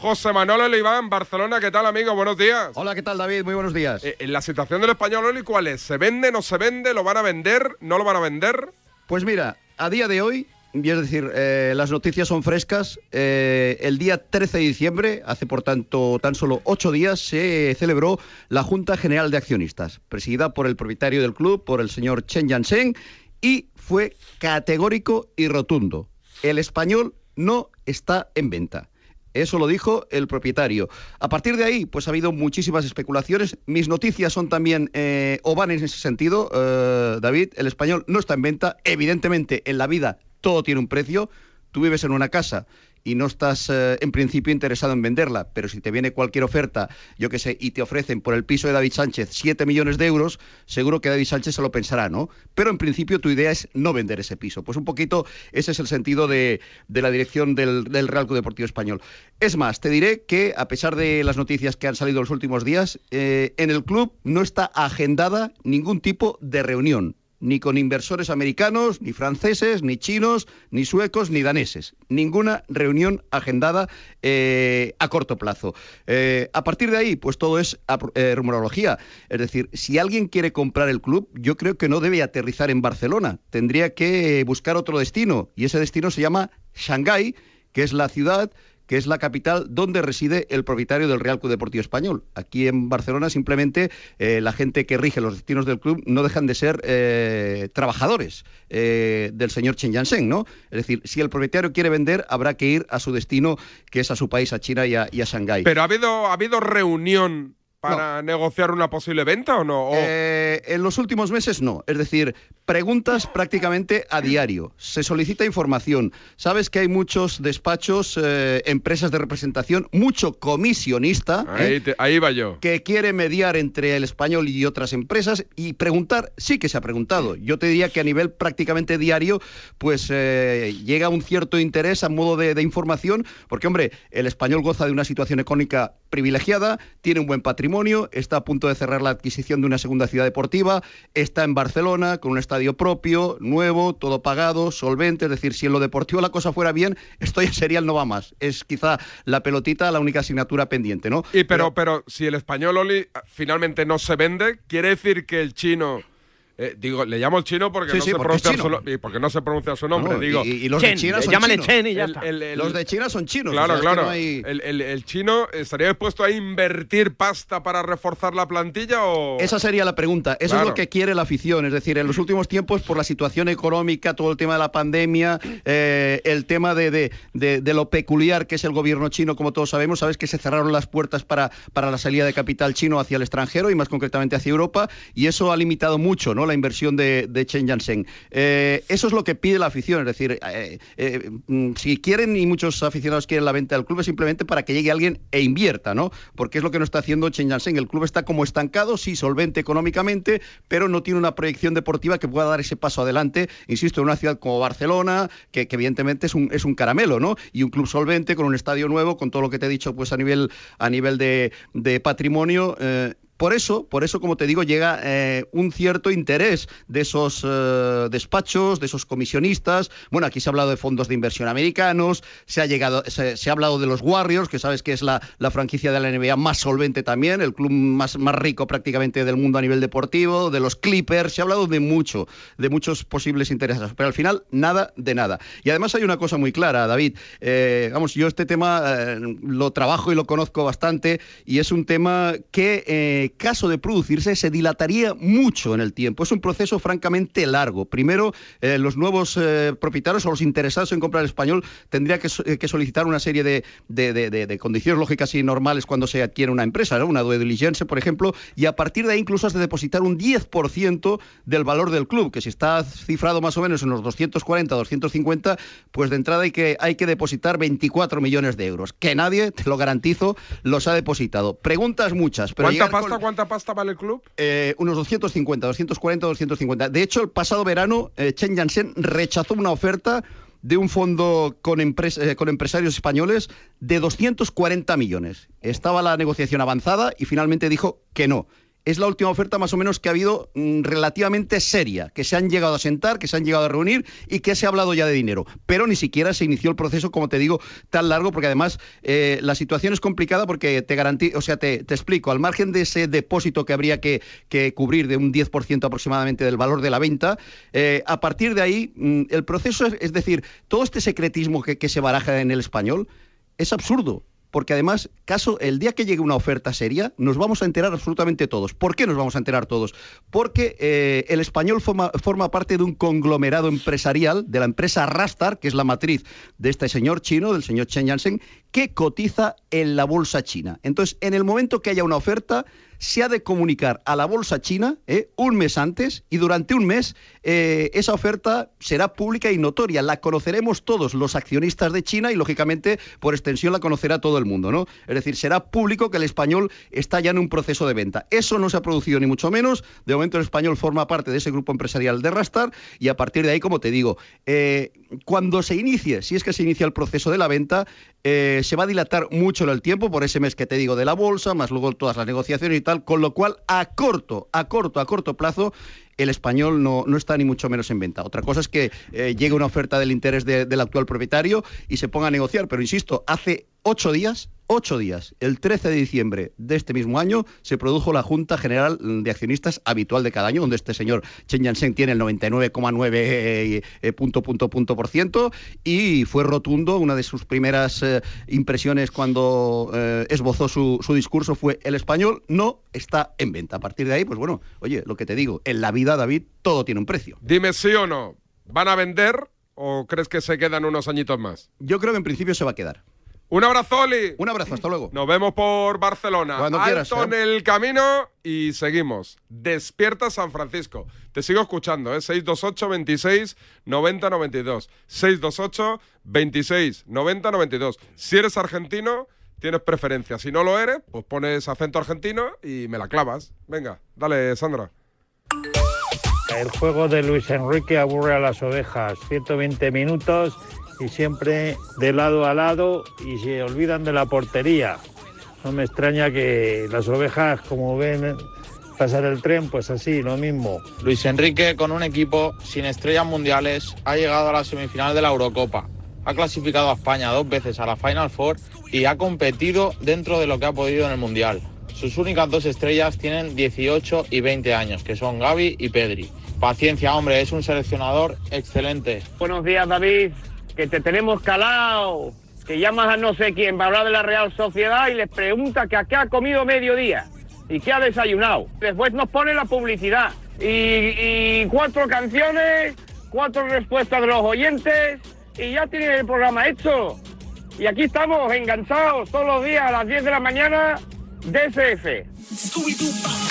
José Manuel Oliván, Barcelona, ¿qué tal, amigo? Buenos días. Hola, ¿qué tal, David? Muy buenos días. Eh, la situación del español, Oli, ¿cuál es? ¿Se vende, no se vende? ¿Lo van a vender? ¿No lo van a vender? Pues mira, a día de hoy, y es decir, eh, las noticias son frescas. eh, el día 13 de diciembre, hace por tanto tan solo ocho días, se celebró la Junta General de Accionistas, presidida por el propietario del club, por el señor Chen Yansheng, y fue categórico y rotundo. El español no está en venta. Eso lo dijo el propietario. A partir de ahí, pues ha habido muchísimas especulaciones. Mis noticias son también, eh, o van en ese sentido, eh, David. El español no está en venta. Evidentemente, en la vida todo tiene un precio. Tú vives en una casa y no estás eh, en principio interesado en venderla, pero si te viene cualquier oferta, yo qué sé, y te ofrecen por el piso de David Sánchez 7 millones de euros, seguro que David Sánchez se lo pensará, ¿no? Pero en principio tu idea es no vender ese piso. Pues un poquito ese es el sentido de, la dirección del, del Real Club Deportivo Español. Es más, te diré que a pesar de las noticias que han salido los últimos días, eh, en el club no está agendada ningún tipo de reunión ni con inversores americanos, ni franceses, ni chinos, ni suecos, ni daneses. Ninguna reunión agendada eh, a corto plazo. Eh, a partir de ahí, pues todo es eh, rumorología. Es decir, si alguien quiere comprar el club, yo creo que no debe aterrizar en Barcelona. Tendría que buscar otro destino. Y ese destino se llama Shanghái, que es la ciudad que es la capital donde reside el propietario del Real Club Deportivo Español. Aquí en Barcelona simplemente eh, la gente que rige los destinos del club no dejan de ser eh, trabajadores eh, del señor Chen Yansheng, ¿no? Es decir, si el propietario quiere vender, habrá que ir a su destino, que es a su país, a China y a, y Shanghái. Pero ha habido, ha habido reunión para negociar una posible venta o no? O- Eh, en los últimos meses no. Es decir, preguntas prácticamente a diario. Se solicita información. Sabes que hay muchos despachos, eh, empresas de representación, mucho comisionista. ahí, ¿eh? te- ahí va yo. que quiere mediar entre el español y otras empresas y preguntar, sí que se ha preguntado. Yo te diría que a nivel prácticamente diario, pues eh, llega un cierto interés a modo de, de información, porque hombre, el español goza de una situación económica privilegiada, tiene un buen patrimonio, está a punto de cerrar la adquisición de una segunda ciudad deportiva, está en Barcelona con un estadio propio, nuevo, todo pagado, solvente, es decir, si en lo deportivo la cosa fuera bien, esto ya sería el no va más. Es quizá la pelotita la única asignatura pendiente, ¿no? Y pero, pero si el español Oli finalmente no se vende, quiere decir que el chino. Eh, digo, le llamo el chino porque, Sí, no, sí, se porque pronuncia chino. su, y porque no se pronuncia su nombre. No, digo, y- y los de China son llámale chinos. Chen y ya El- está. el- el- Los de China son chinos. Claro, o sea, claro. no hay- el, el- el chino estaría dispuesto a invertir pasta para reforzar la plantilla o. Esa sería la pregunta. Eso Claro. es lo que quiere la afición. Es decir, en los últimos tiempos, por la situación económica, todo el tema de la pandemia, eh, el tema de, de- de- de lo peculiar que es el gobierno chino, como todos sabemos, sabes que se cerraron las puertas para, para la salida de capital chino hacia el extranjero y más concretamente hacia Europa, y eso ha limitado mucho ¿no? La inversión de, de Chen Yansheng. Eh, eso es lo que pide la afición. Es decir, eh, eh, mm, si quieren, y muchos aficionados quieren la venta del club, es simplemente para que llegue alguien e invierta, ¿no? Porque es lo que no está haciendo Chen Yansheng. El club está como estancado, sí, solvente económicamente, pero no tiene una proyección deportiva que pueda dar ese paso adelante, insisto, en una ciudad como Barcelona, que, evidentemente es un, es un caramelo, ¿no? Y un club solvente con un estadio nuevo, con todo lo que te he dicho, pues a nivel, a nivel de, patrimonio. Por eso, por eso, como te digo, llega eh, un cierto interés de esos eh, despachos, de esos comisionistas. Bueno, aquí se ha hablado de fondos de inversión americanos, se ha llegado, se, ha hablado de los Warriors, que sabes que es la, franquicia de la NBA más solvente también, el club más, rico prácticamente del mundo a nivel deportivo, de los Clippers, se ha hablado de mucho, de muchos posibles intereses, pero al final nada de nada. Y además hay una cosa muy clara, David. eh, vamos, yo este tema lo trabajo y lo conozco bastante y es un tema que, caso de producirse, se dilataría mucho en el tiempo. Es un proceso francamente largo. Primero, eh, los nuevos eh, propietarios o los interesados en comprar el español tendría que, so- eh, que solicitar una serie de, de- de- de- de condiciones lógicas y normales cuando se adquiere una empresa, ¿no? una due diligence, por ejemplo, y a partir de ahí incluso has de depositar un 10% del valor del club, que si está cifrado más o menos en los 240, 250, pues de entrada hay que, hay que depositar 24 millones de euros, que nadie, te lo garantizo, los ha depositado. Preguntas muchas, pero ¿Cuánta llegar pasta, con- cuánta pasta vale el club? eh, unos 250, 240, 250. De hecho, el pasado verano, eh, Chen Yansen rechazó una oferta de un fondo con, empres- eh, con empresarios españoles de 240 millones. Estaba la negociación avanzada y finalmente dijo que no. Es la última oferta más o menos que ha habido mm, relativamente seria, que se han llegado a sentar, que se han llegado a reunir y que se ha hablado ya de dinero. Pero ni siquiera se inició el proceso, como te digo, tan largo, porque además eh, la situación es complicada porque te garantizo, o sea, te, explico, al margen de ese depósito que habría que, cubrir de un 10% aproximadamente del valor de la venta, eh, a partir de ahí mm, el proceso es, decir, todo este secretismo que se baraja en el español es absurdo. Porque además, caso, el día que llegue una oferta seria, nos vamos a enterar absolutamente todos. ¿Por qué nos vamos a enterar todos? Porque eh, el español forma, parte de un conglomerado empresarial, de la empresa Rastar, que es la matriz de este señor chino, del señor Chen Yansen, que cotiza en la bolsa china. Entonces, en el momento que haya una oferta, se ha de comunicar a la bolsa china eh, un mes antes y durante un mes eh, esa oferta será pública y notoria. La conoceremos todos los accionistas de China y, lógicamente, por extensión la conocerá todo el mundo. ¿no? Es decir, será público que el español está ya en un proceso de venta. Eso no se ha producido ni mucho menos. De momento el español forma parte de ese grupo empresarial de Rastar y a partir de ahí, como te digo, eh, cuando se inicie, si es que se inicia el proceso de la venta, eh, se va a dilatar mucho el tiempo por ese mes que te digo de la bolsa, más luego todas las negociaciones y tal, con lo cual a corto, a corto, a corto plazo el español no, no está ni mucho menos en venta. Otra cosa es que eh, llegue una oferta del interés de- del actual propietario y se ponga a negociar, pero insisto, hace ocho días, ocho días, el 13 de diciembre de este mismo año, se produjo la Junta General de Accionistas habitual de cada año, donde este señor Chen Yansheng tiene el 99,9 eh, eh, punto, punto, punto por ciento, y fue rotundo. Una de sus primeras eh, impresiones cuando eh, esbozó su, su discurso fue el español no está en venta. A partir de ahí, pues bueno, oye, lo que te digo, en la vida, David, todo tiene un precio. Dime sí o no. ¿Van a vender o crees que se quedan unos añitos más? Yo creo que en principio se va a quedar. Un abrazo, Oli. Un abrazo, hasta luego. Nos vemos por Barcelona. Cuando Alto quieras, en ¿eh? el camino y seguimos. Despierta San Francisco. Te sigo escuchando, ¿eh? 628 26 90 92. 628 26 90 92. Si eres argentino, tienes preferencia. Si no lo eres, pues pones acento argentino y me la clavas. Venga, dale, Sandra. El juego de Luis Enrique aburre a las ovejas. 120 minutos y siempre de lado a lado y se olvidan de la portería. No me extraña que las ovejas, como ven pasar el tren, pues así, lo mismo. Luis Enrique, con un equipo sin estrellas mundiales, ha llegado a la semifinal de la Eurocopa. Ha clasificado a España dos veces a la Final Four y ha competido dentro de lo que ha podido en el Mundial. Sus únicas dos estrellas tienen 18 y 20 años, que son Gaby y Pedri. Paciencia, hombre, es un seleccionador excelente. Buenos días, David. Que te tenemos calado. Que llamas a no sé quién para hablar de la Real Sociedad y les pregunta que a qué ha comido mediodía y qué ha desayunado. Después nos pone la publicidad. Y, cuatro canciones, cuatro respuestas de los oyentes y ya tiene el programa hecho. Y aquí estamos enganchados todos los días a las 10 de la mañana, DSF.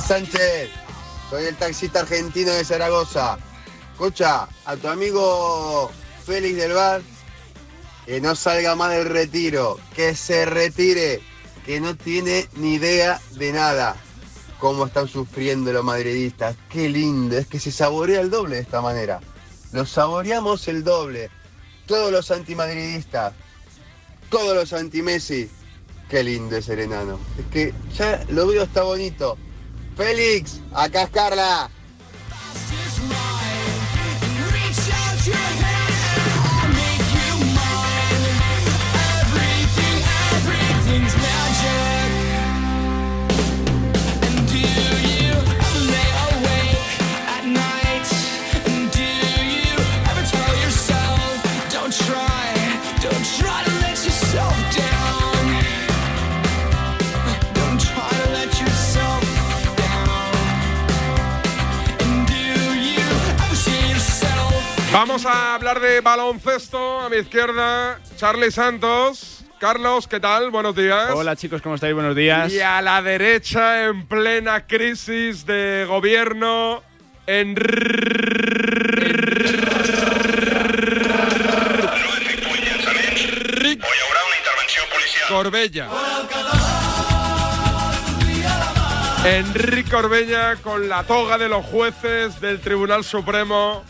Sánchez, soy el taxista argentino de Zaragoza. Escucha, a tu amigo Félix del Bar, que no salga más del retiro, que se retire, que no tiene ni idea de nada. Cómo están sufriendo los madridistas, qué lindo, es que se saborea el doble de esta manera. Lo saboreamos el doble. Todos los antimadridistas, todos los anti-Messi. Qué lindo es enano. Es que ya lo veo, está bonito. Félix, acá es Carla. Vamos a hablar de baloncesto. A mi izquierda, Charlie Santos. Carlos, ¿qué tal? Buenos días. Hola chicos, ¿cómo estáis? Buenos días. Y a la derecha, en plena crisis de gobierno, Enrique Corbella. Enrique Corbella con la toga de los jueces del Tribunal Supremo.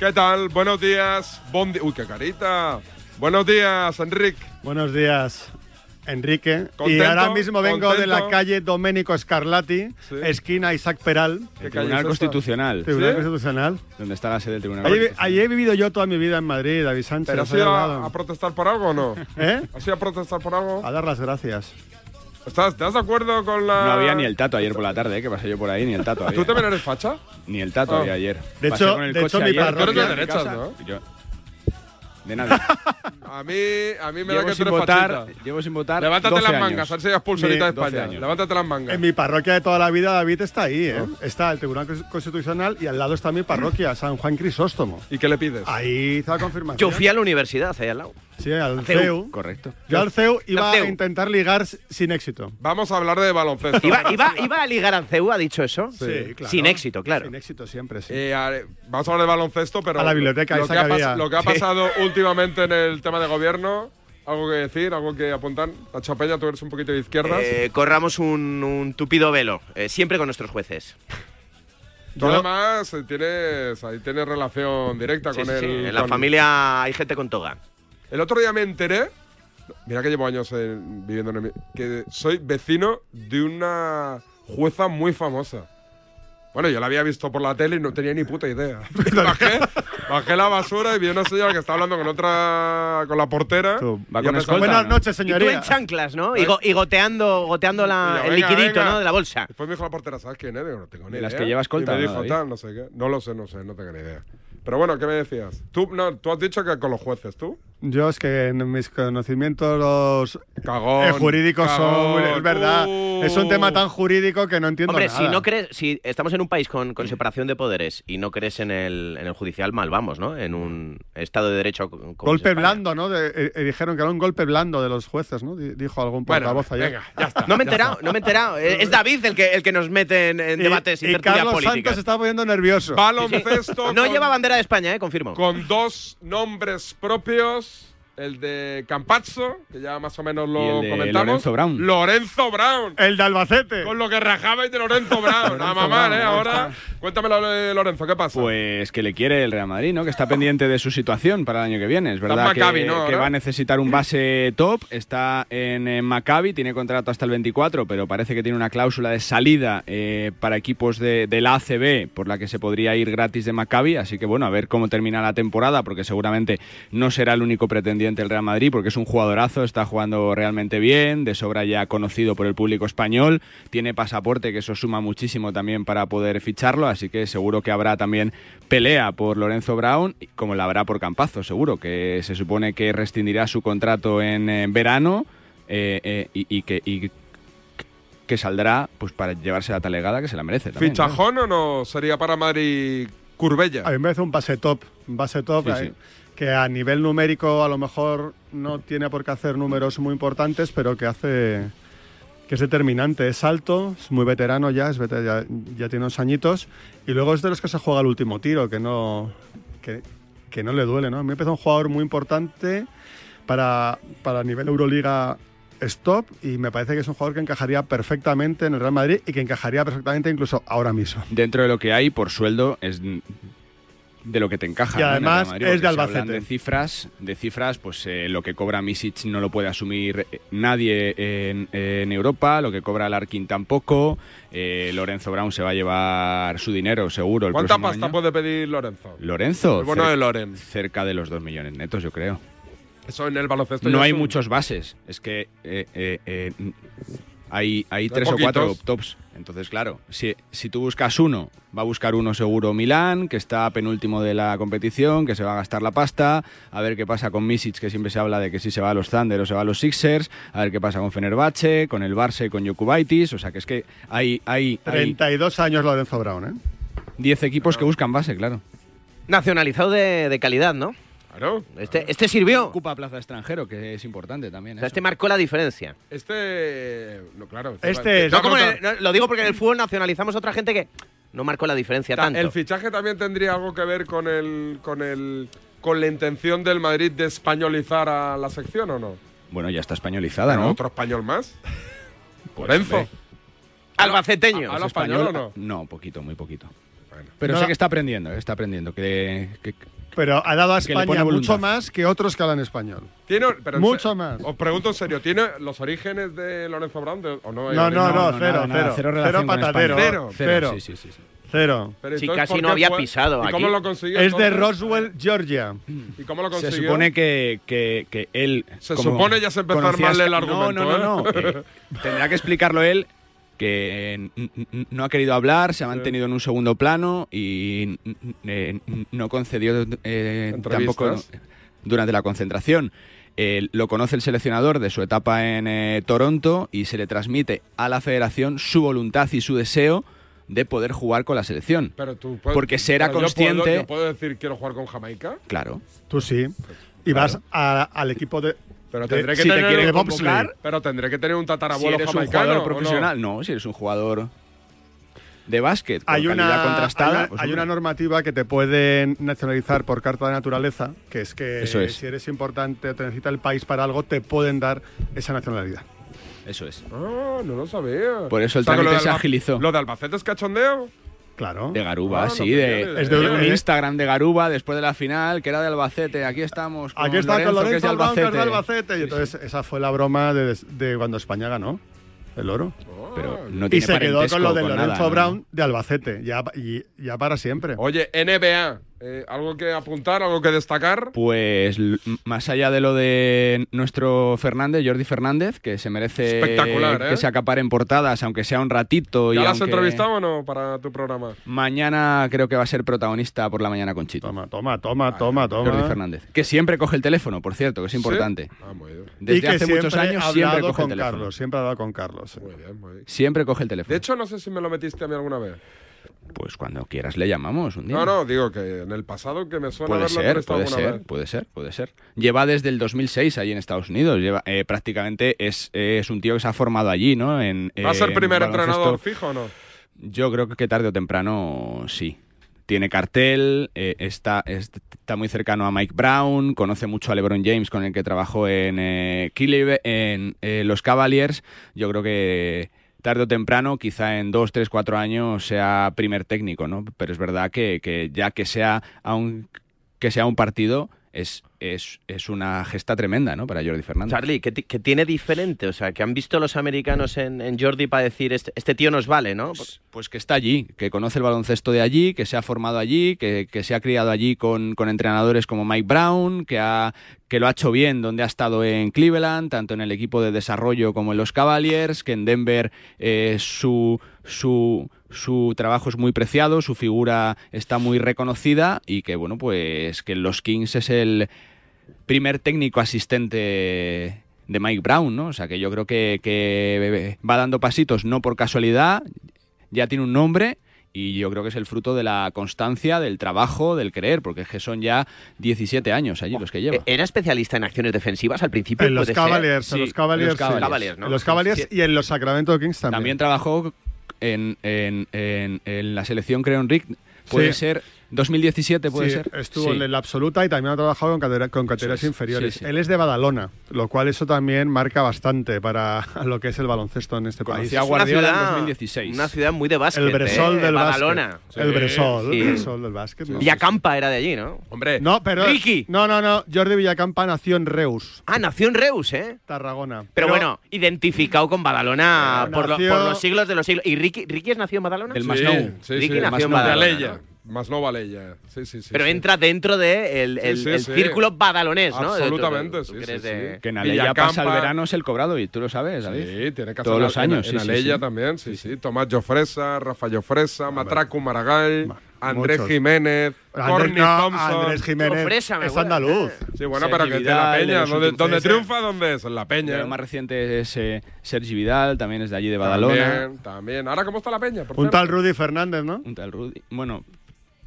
¿Qué tal? Buenos días. Bon di- Uy, qué carita. Buenos días, Enrique. Buenos días, Enrique. y ¿Contento? ahora mismo vengo de la ¿Contento? calle Domenico Scarlatti, esquina Isaac Peral. El Tribunal Constitucional. Tribunal Constitucional. Donde está la sede del Tribunal Allí, Constitucional. allí he vivido yo toda mi vida en Madrid, David Sánchez. ¿Pero has ido a, a protestar por algo o no? *laughs* ¿Eh? ¿Has ido a protestar por algo? A dar las gracias. ¿Estás, ¿Estás de acuerdo con la.? No había ni el tato ayer por la tarde, ¿eh? que pasé yo por ahí, ni el tato. ¿Tú había. también eres facha? Ni el tato Ah. había ayer. De Pasé hecho- con el de coche hecho, mi parroquia- Tú eres de derechas. ¿no? Yo- De nada. *laughs* A mí, a mí me da llevo, que tú sin eres votar, fachita. llevo sin votar. Levántate 12 las años. mangas, a ver si eres pulserita de 12 España. años. Levántate las mangas. En mi parroquia de toda la vida, David está ahí, ¿eh? Está el Tribunal Cons- Constitucional y al lado está mi parroquia, San Juan Crisóstomo. ¿Y qué le pides? Ahí hizo la confirmación. Yo fui a la universidad, ahí al lado. Sí, al CEU. CEU. Correcto. Yo al CEU iba CEU. a intentar ligar sin éxito. Vamos a hablar de baloncesto. ¿Iba, iba, iba a ligar al CEU, ha dicho eso? Sí, claro. Sin éxito, claro. Sin éxito siempre, sí. Eh, a- vamos a hablar de baloncesto, pero. A la biblioteca, lo esa que, ha que lo que ha Sí. pasado *laughs* últimamente en el tema de gobierno. ¿Algo que decir? ¿Algo que apuntar? La Chapeña, tú eres un poquito de izquierdas. Eh, corramos un, un tupido velo, eh, siempre con nuestros jueces. Tú además tienes, ahí tienes relación directa Sí, con sí, sí. En la con- familia hay gente con toga. El otro día me enteré, mira que llevo años eh, viviendo en el, que soy vecino de una jueza muy famosa. Bueno, yo la había visto por la tele y no tenía ni puta idea. *laughs* *laughs* bajé, bajé la basura y vi una señora que estaba hablando con otra, con la portera. va Y con escolta, Buenas ¿no? noches, Y tú señoría. en chanclas, ¿no? Y, go- y goteando, goteando la- Y yo, el venga, liquidito, venga. ¿no? De la bolsa. Después me dijo la portera, ¿sabes quién es? Digo, no tengo ni De idea. las que lleva escolta, Y me ¿no, dijo tal, no sé qué. No lo sé, no sé, no tengo ni idea. Pero bueno, ¿qué me decías? Tú, no, tú has dicho que con los jueces, ¿tú? Yo es que en mis conocimientos los Cagón, eh, jurídicos cagón. son, es verdad, Uh. es un tema tan jurídico que no entiendo Hombre, nada. si no crees, si estamos en un país con, con separación de poderes y no crees en el, en el judicial, mal vamos, ¿no? En un estado de derecho. como golpe blando, ¿no? De- eh, eh, dijeron que era un golpe blando de los jueces, ¿no? Di- Dijo algún Bueno, portavoz ayer. venga, ya está. No me he enterado, no me he enterado. Es David el que, el que nos mete en, en Y- debates y, y Carlos políticas. Santos se está poniendo nervioso. Baloncesto. No con- lleva bandera de España, eh, confirmo. con dos nombres propios. El de Campazzo, que ya más o menos lo Y el de comentamos. Lorenzo Brown. Lorenzo Brown. El de Albacete. Con lo que rajabais de Lorenzo Brown. *laughs* a mamar, ¿eh? Ahora, cuéntame lo de Lorenzo, ¿qué pasa? Pues que le quiere el Real Madrid, ¿no? Que está pendiente de su situación para el año que viene. Es verdad que, Maccabi, ¿no? que va a necesitar un base top. Está en, eh, Maccabi, tiene contrato hasta el 24, pero parece que tiene una cláusula de salida eh, para equipos de, del ACB por la que se podría ir gratis de Maccabi. Así que bueno, a ver cómo termina la temporada, porque seguramente no será el único pretendiente del Real Madrid, porque es un jugadorazo, está jugando realmente bien, de sobra ya conocido por el público español, tiene pasaporte, que eso suma muchísimo también para poder ficharlo, así que seguro que habrá también pelea por Lorenzo Brown, como la habrá por Campazo, seguro, que se supone que rescindirá su contrato en eh, verano eh, eh, y, y que... y que saldrá pues para llevarse la talegada que se la merece también. ¿Fichajón o no sería para Madrid Curbella? A mí me parece un base top. Un base top Sí, sí. Que a nivel numérico a lo mejor no tiene por qué hacer números muy importantes, pero que hace que es determinante. Es alto, es muy veterano ya, es vete- ya, ya tiene unos añitos. Y luego es de los que se juega el último tiro, que no, que, que no le duele. ¿no? A mí me parece un jugador muy importante para, para nivel Euroliga stop y me parece que es un jugador que encajaría perfectamente en el Real Madrid y que encajaría perfectamente incluso ahora mismo. Dentro de lo que hay, por sueldo, es de lo que te encaja. Y además Madrid, es de si Albacete. De cifras, de cifras, pues eh, lo que cobra Misic no lo puede asumir eh, nadie en, en Europa, lo que cobra Larkin tampoco. eh, Lorenzo Brown se va a llevar su dinero, seguro. El ¿Cuánta pasta año. puede pedir Lorenzo? Lorenzo. El bueno de Loren. Cerca de los 2 millones netos, yo creo. Eso en el baloncesto No hay un- muchos bases. Es que eh, eh, eh, hay, tres o cuatro tops. Entonces, claro, si, si tú buscas uno, va a buscar uno seguro Milán, que está penúltimo de la competición, que se va a gastar la pasta. A ver qué pasa con Misic, que siempre se habla de que si se va a los Thunder o se va a los Sixers. A ver qué pasa con Fenerbahce, con el Barça y con Jokubaitis. O sea, que es que hay, hay, hay 32 años Lorenzo Brown, ¿eh? 10 equipos que buscan base, claro. Nacionalizado de, de calidad, ¿no? Claro. Este, este sirvió. Ocupa plaza extranjero, que es importante también. O sea, eso. este marcó la diferencia. Este. No, claro. te Este va- te es- No, como el- no, lo digo porque en el fútbol nacionalizamos otra gente que no marcó la diferencia ta- tanto. ¿El fichaje también tendría algo que ver con el. con el. con la intención del Madrid de españolizar a la sección o no? Bueno, ya está españolizada, ¿no? ¿Otro español más? *laughs* Pues, Lorenzo. hombre, Albaceteño. ¿Habla ¿es español o no? No, poquito, muy poquito. Pero No. sé que está aprendiendo, está aprendiendo. Que, que- Pero ha dado a España mucho más que otros que hablan español. ¿Tiene, pero Mucho se- más. Os pregunto en serio, ¿tiene los orígenes de Lorenzo Brown de- o no? hay No, no, no, no, cero, nada, nada, cero. cero Cero patadero. España. Cero. Cero. Sí, sí, sí, sí. Cero. Pero Sí, entonces, casi ¿por no había fue? pisado ¿Y aquí. cómo lo consiguió? Es de? Roswell, Georgia. ¿Y cómo lo Se consiguió? supone que, que, que él. Se como supone ya se empezó a armarle el argumento, No, no, no. no. Eh, *laughs* tendrá que explicarlo él que no ha querido hablar, se ha mantenido en un segundo plano y eh, no concedió eh, tampoco Entrevistas. durante la concentración. Eh, lo conoce el seleccionador de su etapa en eh, Toronto y se le transmite a la federación su voluntad y su deseo de poder jugar con la selección. Pero tú puedes- Porque se era pero yo puedo- consciente- Yo puedo, decir quiero jugar con Jamaica. Claro. Tú sí. Y vas a- al equipo de. Pero tendré que si te tener quieren un convocar. Pero tendré que tener un Si tatarabuelo eres un jamaicano. jugador profesional, no? si eres un jugador de básquet con Hay una, contrastada, hay, una, pues, hay una normativa que te pueden nacionalizar por carta de naturaleza, que es que Eso es. si eres importante o te necesita el país para algo, te pueden dar esa nacionalidad. Eso es. Ah, no lo sabía. Por eso el O sea, trámite se agilizó. ¿Lo de Albacete es cachondeo? Claro. De Garuba, Ah, sí, de, Es de- un Instagram de Garuba después de la final, que era de Albacete. Aquí estamos con Aquí está con Lorenzo, que es de Lorenzo Brown, que es de Albacete. Y entonces esa fue la broma de, de cuando España ganó el oro. Pero no y se quedó con lo de con Lorenzo nada, ¿no? Brown de Albacete, ya, y, ya para siempre. Oye, NBA, eh, ¿algo que apuntar, algo que destacar? Pues más allá de lo de nuestro Fernández, Jordi Fernández, que se merece Espectacular, ¿eh? que se acaparen portadas, aunque sea un ratito. ¿Ya y lo has aunque- entrevistado o no para tu programa? Mañana creo que va a ser protagonista por la mañana con Chito. Toma, toma, toma, toma, toma. Jordi Fernández. Que siempre coge el teléfono, por cierto, que es importante. Ah, muy bien. Desde y que hace muchos años ha siempre coge el con teléfono. Carlos, siempre ha hablado con Carlos. Muy bien, muy bien. Siempre coge el teléfono. De hecho, no sé si me lo metiste a mí alguna vez. Pues cuando quieras le llamamos un día. No, no, digo que en el pasado que me suena Puede haberlo ser, puede ser, vez. puede ser, puede ser. Lleva desde el 2006 allí en Estados Unidos. Lleva, eh, prácticamente es, es un tío que se ha formado allí, ¿no? En, ¿Va a ser en primer entrenador fijo o no? Yo creo que tarde o temprano sí. Tiene cartel, eh, está, está muy cercano a Mike Brown, conoce mucho a LeBron James con el que trabajó en, eh, en eh, los Cavaliers. Yo creo que tarde o temprano, quizá en dos, tres, cuatro años, sea primer técnico, ¿no? Pero es verdad que, que ya que sea, aun, que sea un partido, es, es, es una gesta tremenda, ¿no? Para Jordi Fernández. Charlie, ¿qué, qué tiene diferente? O sea, que han visto los americanos en, en Jordi para decir, este, este tío nos vale, ¿no? Pues, pues que está allí, que conoce el baloncesto de allí, que se ha formado allí, que, que se ha criado allí con, con entrenadores como Mike Brown, que, ha, que lo ha hecho bien donde ha estado en Cleveland, tanto en el equipo de desarrollo como en los Cavaliers, que en Denver eh, su, su, su trabajo es muy preciado, su figura está muy reconocida y que, bueno, pues que en los Kings es el primer técnico asistente de Mike Brown, ¿no? O sea que yo creo que, que va dando pasitos no por casualidad, ya tiene un nombre y yo creo que es el fruto de la constancia, del trabajo, del creer, porque es que son ya 17 años allí los que lleva. ¿Era especialista en acciones defensivas al principio? En los ser? Cavaliers, en Sí, los Cavaliers, en los sí. Cavaliers, ¿no? En los Cavaliers Sí. y en los Sacramento Kings también. También trabajó en, en, en- en la selección, creo, Rick. Puede Sí. ser 2017, puede Sí, ser. Estuvo Sí. en la absoluta y también ha trabajado con, catera- con categorías es, inferiores. sí, sí. Él es de Badalona, lo cual eso también marca bastante para *laughs* lo que es el baloncesto en este país. Conocí a Es una Guardiola en ciudad- 2016. Una ciudad muy de básquet, El Bresol ¿eh? del Badalona. básquet. El Bresol, Sí. el Bresol del básquet. ¿no? Villacampa era de allí, ¿no? Hombre, No, pero. Ricky. No, no, no. Jordi Villacampa nació en Reus, Ah, nació en Reus, ¿eh? Tarragona. Pero, bueno, identificado con Badalona Pero por, lo- nació- por los siglos de los siglos. ¿Y Ricky, Ricky es nacido en Badalona? Sí, Masnou. sí, Ricky sí, nació en. Badalona. Más no Valella. Sí, sí, sí. Pero sí. entra dentro del de el, Sí, sí, el sí. círculo badalonés, ¿no? Absolutamente, Tú- tú sí, que sí, eres sí. de- Que en Alella pasa el verano es el cobrado y tú lo sabes, David. Sí, tiene que Todos hacer los en- años, En, sí, sí, Alella sí. también, sí, sí. Tomás Jofresa, Rafa Jofresa, Matracu Maragall, Ma- Andrés muchos. Jiménez, Corny no, Thompson. Andrés Jiménez Jofresa, me es huele. andaluz. Sí, bueno, Sergi pero que es de la Vidal, de Peña. los ¿Dónde, últimos- dónde sí, sí. triunfa? ¿Dónde es? En la Peña. Pero más reciente es eh, Sergi Vidal, también es de allí de Badalona. También, también. Ahora, ¿cómo está la Peña? por Un cierto? tal Rudy Fernández, ¿no? Un tal Rudy. Bueno,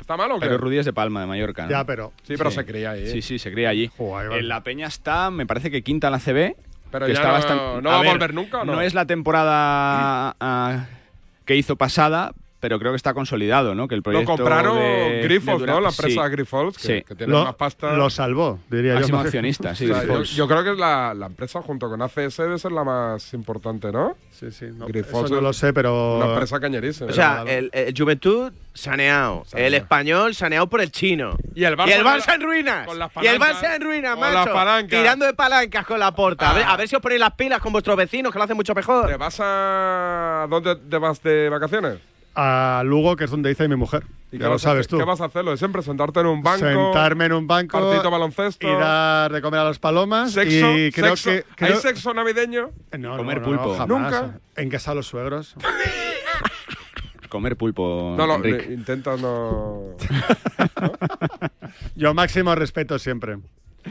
¿Está mal o qué? Pero Rudy es de Palma, de Mallorca. ¿no? Ya, pero- Sí, pero se cría ahí. Sí, sí, se cría allí. vale. En la Peña está, me parece que quinta en la CB. Pero que ya está no- bastante- ¿no va a ver, volver nunca o no? es la temporada ah, que hizo pasada, pero creo que está consolidado, ¿no? Que el Lo proyecto compraron de- Grifols, de Dura- ¿no? La Sí. empresa Grifols, que, Sí. que tiene Lo, más pasta. lo salvó, diría yo. Máximo que- *laughs* accionista, sí, O sea, yo, yo creo que es la, la empresa junto con ACS debe ser la más importante, ¿no? Sí, sí. No, Grifols eso no lo sé, pero... Una empresa cañerísima. O sea, el, el Juventud saneado, el español saneado por el chino. Y el Barça, y el con la- Barça en ruinas. con las y el. Barça en ruinas, Con macho. las palancas. Tirando de palancas con la porta. A, ver, a ver si os ponéis las pilas con vuestros vecinos, que lo hacen mucho mejor. ¿Te vas a. ¿Dónde te vas de vacaciones? A Lugo, que es donde dice mi mujer. ¿Y Ya qué lo vas a sabes tú. ¿Qué vas a hacer? Lo de siempre, sentarte en un banco. Sentarme en un banco. Partidito baloncesto. Y dar de comer a las palomas. Sexo. Y creo sexo. que. ¿Hay creo- sexo navideño? No, Comer no, no, pulpo. jamás. Nunca. En casa de los suegros. *laughs* Comer pulpo, No, no, intenta *laughs* no. Yo máximo respeto siempre.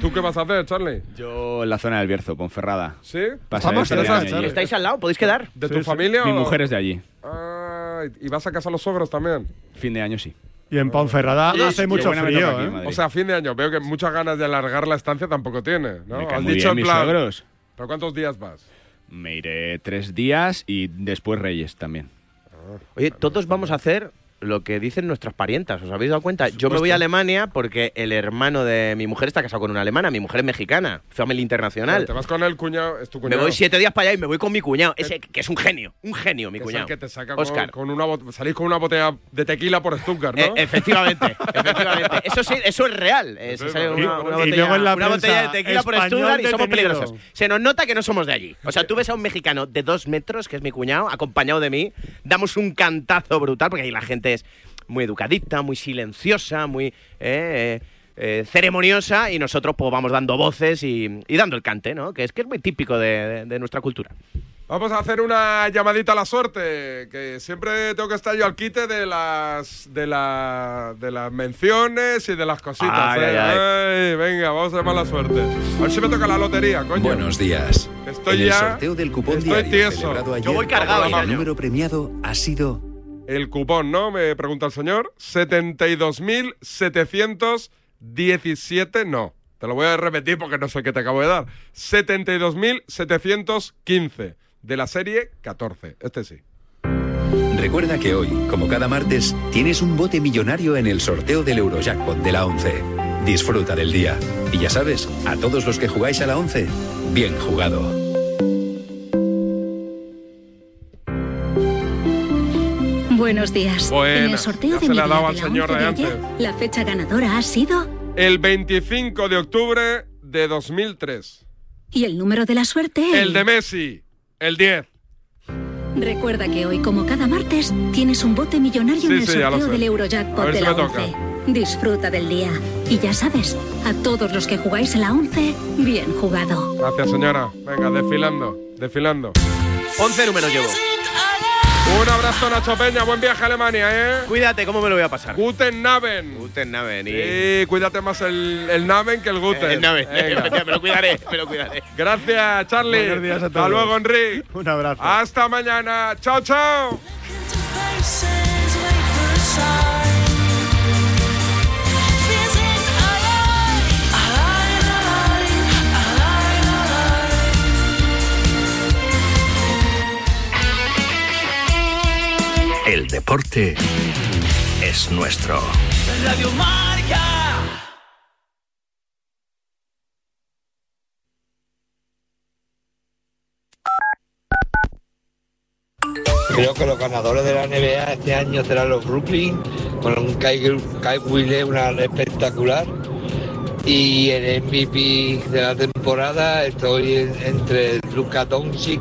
¿Tú qué vas a hacer, Charlie? Yo en la zona del Bierzo, Ponferrada. ¿Sí? Pasaré Vamos, este año. ¿Estáis al lado? ¿Podéis quedar? ¿De Sí, tu sí. familia? Mi o- mujer es de allí. Ah, ¿y vas a casa a los sogros también? Fin de año sí. Y en Ponferrada Y- hace mucho frío, aquí, ¿eh? O sea, fin de año. Veo que muchas ganas de alargar la estancia tampoco tiene, ¿no? Me Has dicho bien en mis plan. suegros. ¿Pero cuántos días vas? Me iré tres días y después Reyes también. Oye, todos vamos a hacer lo que dicen nuestras parientas, ¿os habéis dado cuenta? Yo me voy a Alemania porque el hermano de mi mujer está casado con una alemana, mi mujer es mexicana, family internacional. Te vas con el cuñado, es tu Me cuñado. voy siete días para allá y me voy con mi cuñado, ese que es un genio, un genio, mi Que es cuñado. el que te saca con, Oscar. con una bot- salís con una botella de tequila por Stuttgart, ¿no? Eh, efectivamente, efectivamente. *laughs* Eso sí, eso es real. Eh, se Sí, una, una Y botella, luego en la una botella de tequila por Stuttgart y somos detenido. peligrosos. Se nos nota que no somos de allí. O sea, tú ves a un mexicano de dos metros, que es mi cuñado, acompañado de mí, damos un cantazo brutal, porque ahí la gente muy educadita, muy silenciosa, muy eh, eh, eh, ceremoniosa, y nosotros pues vamos dando voces y, y dando el cante, ¿no? Que es que es muy típico de, de- de nuestra cultura. Vamos a hacer una llamadita a la suerte, que siempre tengo que estar yo al quite de las de, la, de las menciones y de las cositas. Ay, ¿eh? ay, Ay, venga, vamos a llamar la suerte. A ver si me toca la lotería, coño. Buenos días. Estoy en el ya- sorteo del cupón estoy diario tieso. celebrado Yo ayer, voy cargado, el número premiado ha sido El cupón, ¿no? Me pregunta el señor. 72.717, no. Te lo voy a repetir porque no sé qué te acabo de dar. 72.715 de la serie 14. Este sí. Recuerda que hoy, como cada martes, tienes un bote millonario en el sorteo del Eurojackpot de la 11. Disfruta del día. Y ya sabes, a todos los que jugáis a la 11, bien jugado. Buenos días. en el sorteo Ya de se día dado al la señor 11 de de ayer, la fecha ganadora ha sido El 25 de octubre de 2003. y el número de la suerte. El de Messi. El 10. Recuerda que hoy, como cada martes, tienes un bote millonario Sí, en el sí, sorteo del Eurojackpot de si la me toca. 11. Disfruta del día. Y ya sabes, a todos los que jugáis a la 11, bien jugado. Gracias, señora. Venga, desfilando. Desfilando. 11 números llevo. Un abrazo, Nacho Peña. Buen viaje a Alemania, ¿eh? Cuídate, ¿cómo me lo voy a pasar? Guten Naven. Guten Naven. Y... Sí, cuídate más el, el Naven que el Guten. El Naven. Venga. *laughs* me lo cuidaré, me lo cuidaré. Gracias, Charlie. Buenos días a Hasta todos. luego, Enrique. Un abrazo. Hasta mañana. Chao, chao. El deporte es nuestro. Radio Marca. Creo que los ganadores de la NBA este año serán los Brooklyn, con un Kyle, Kyle Wheeler, una espectacular. Y el MVP de la temporada estoy en- entre Luka Doncic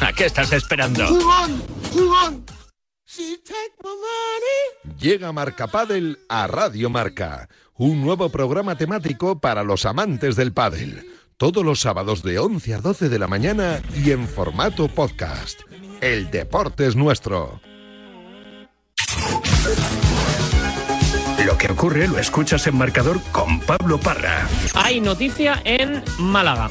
¿A *laughs* qué estás esperando? ¡Jugón! ¡Jugón! Llega Marca Padel a Radio Marca, un nuevo programa temático para los amantes del pádel. Todos los sábados de 11 a 12 de la mañana y en formato podcast. El deporte es nuestro. Lo que ocurre lo escuchas en marcador con Pablo Parra. Hay noticia en Málaga.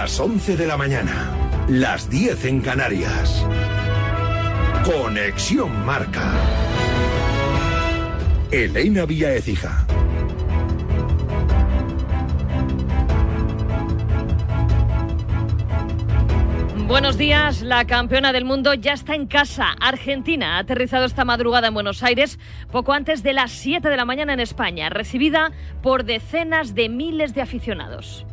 Las 11 de la mañana, las 10 en Canarias. Conexión Marca. Elena Vía Ecija. Buenos días, la campeona del mundo ya está en casa. Argentina ha aterrizado esta madrugada en Buenos Aires poco antes de las 7 de la mañana en España, recibida por decenas de miles de aficionados.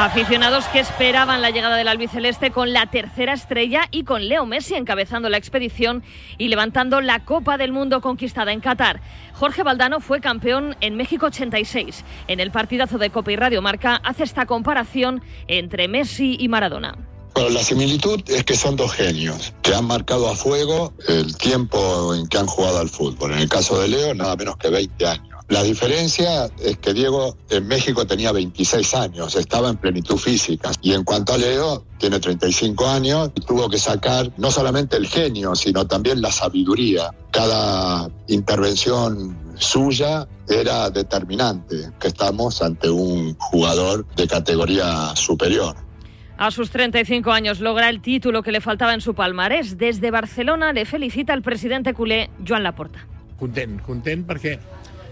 Aficionados que esperaban la llegada del albiceleste con la tercera estrella y con Leo Messi encabezando la expedición y levantando la Copa del Mundo conquistada en Qatar. Jorge Valdano fue campeón en México 86. En el partidazo de Copa y Radio Marca hace esta comparación entre Messi y Maradona. Bueno, la similitud es que son dos genios que han marcado a fuego el tiempo en que han jugado al fútbol. En el caso de Leo, nada menos que 20 años. La diferencia es que Diego en México tenía 26 años, estaba en plenitud física. Y en cuanto a Leo, tiene 35 años y tuvo que sacar no solamente el genio, sino también la sabiduría. Cada intervención suya era determinante, que estamos ante un jugador de categoría superior. A sus 35 años logra el título que le faltaba en su palmarés. Desde Barcelona le felicita el presidente culé, Joan Laporta. Content, content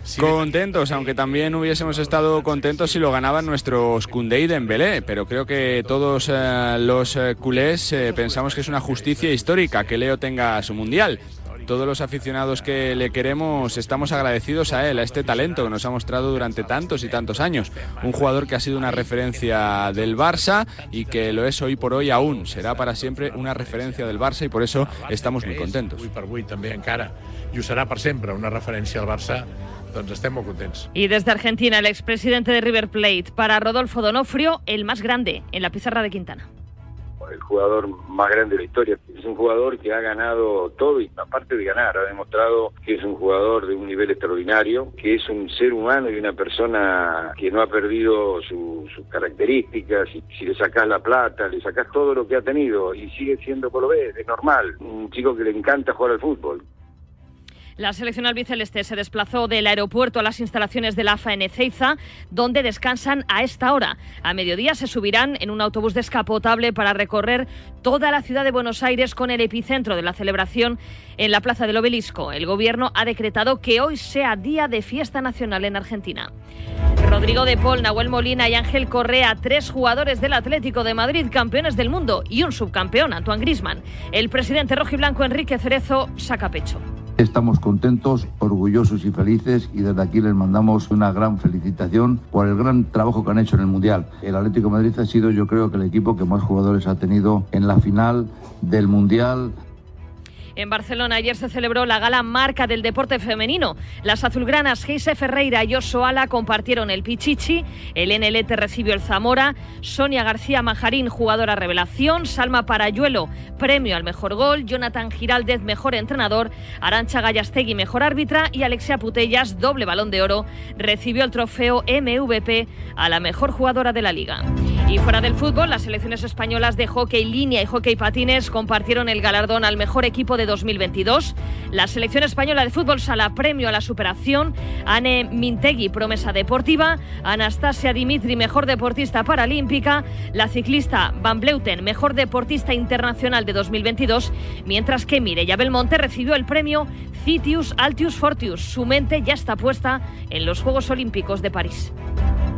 perquè Contentos, aunque también hubiésemos estado contentos si lo ganaban nuestros Koundé y Dembélé, pero creo que todos eh, los eh, culés eh, pensamos que es una justicia histórica que Leo tenga su mundial. Todos los aficionados que le queremos estamos agradecidos a él, a este talento que nos ha mostrado durante tantos y tantos años. Un jugador que ha sido una referencia del Barça y que lo es hoy por hoy aún. Será para siempre una referencia del Barça y por eso estamos muy contentos. encara, i ho serà per sempre, una referència al Barça, doncs estem molt contents. Y desde Argentina, el expresidente de River Plate, para Rodolfo Donofrio, el más grande en la pizarra de Quintana. el jugador más grande de la historia. Es un jugador que ha ganado todo y aparte de ganar, ha demostrado que es un jugador de un nivel extraordinario, que es un ser humano y una persona que no ha perdido su- sus características. Si le sacás la plata, le sacás todo lo que ha tenido y sigue siendo Colobé, es normal. Un chico que le encanta jugar al fútbol. La selección albiceleste se desplazó del aeropuerto a las instalaciones de la AFA en Ezeiza, donde descansan a esta hora. A mediodía se subirán en un autobús descapotable para recorrer toda la ciudad de Buenos Aires con el epicentro de la celebración en la Plaza del Obelisco. El gobierno ha decretado que hoy sea día de fiesta nacional en Argentina. Rodrigo de Paul, Nahuel Molina y Ángel Correa, tres jugadores del Atlético de Madrid, campeones del mundo, y un subcampeón, Antoine Grisman. El presidente rojiblanco Enrique Cerezo saca pecho. Estamos contentos, orgullosos y felices y desde aquí les mandamos una gran felicitación por el gran trabajo que han hecho en el Mundial. El Atlético Madrid ha sido yo creo que el equipo que más jugadores ha tenido en la final del Mundial. En Barcelona ayer se celebró la gala marca del deporte femenino. Las azulgranas Geise Ferreira y Osoala compartieron el Pichichi, el NLT recibió el Zamora, Sonia García Majarín, jugadora revelación, Salma Parayuelo, premio al mejor gol, Jonathan Giraldez, mejor entrenador, Arancha Gallastegui, mejor árbitra. Y Alexia Putellas, doble balón de oro, recibió el trofeo MVP a la mejor jugadora de la liga. Y fuera del fútbol, las selecciones españolas de hockey línea y hockey patines compartieron el galardón al mejor equipo de 2022. La selección española de fútbol sala premio a la superación, Anne Mintegui, promesa deportiva, Anastasia Dimitri, mejor deportista paralímpica, la ciclista Van Bleuten, mejor deportista internacional de 2022, mientras que Mireia Belmonte recibió el premio Citius Altius Fortius. Su mente ya está puesta en los Juegos Olímpicos de París.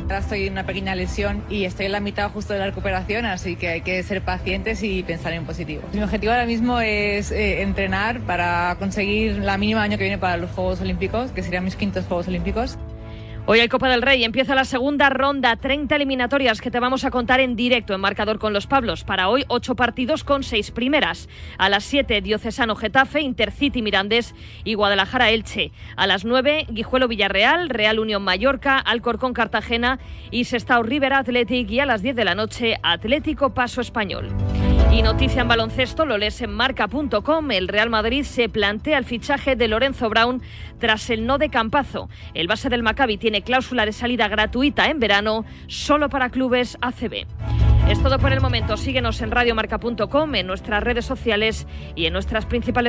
Ahora estoy en una pequeña lesión y estoy en la mitad justo de la recuperación, así que hay que ser pacientes y pensar en positivo. Mi objetivo ahora mismo es eh, entrenar para conseguir la mínima año que viene para los Juegos Olímpicos, que serían mis quintos Juegos Olímpicos. Hoy hay Copa del Rey, empieza la segunda ronda, 30 eliminatorias que te vamos a contar en directo en marcador con los Pablos. Para hoy, 8 partidos con 6 primeras. A las 7, Diocesano Getafe, Intercity Mirandés y Guadalajara Elche. A las 9, Guijuelo Villarreal, Real Unión Mallorca, Alcorcón Cartagena y Sestao River Athletic. Y a las 10 de la noche, Atlético Paso Español. Y noticia en baloncesto, lo lees en marca.com. El Real Madrid se plantea el fichaje de Lorenzo Brown tras el no de Campazo. El base del Maccabi tiene cláusula de salida gratuita en verano solo para clubes ACB. Es todo por el momento. Síguenos en radiomarca.com, en nuestras redes sociales y en nuestras principales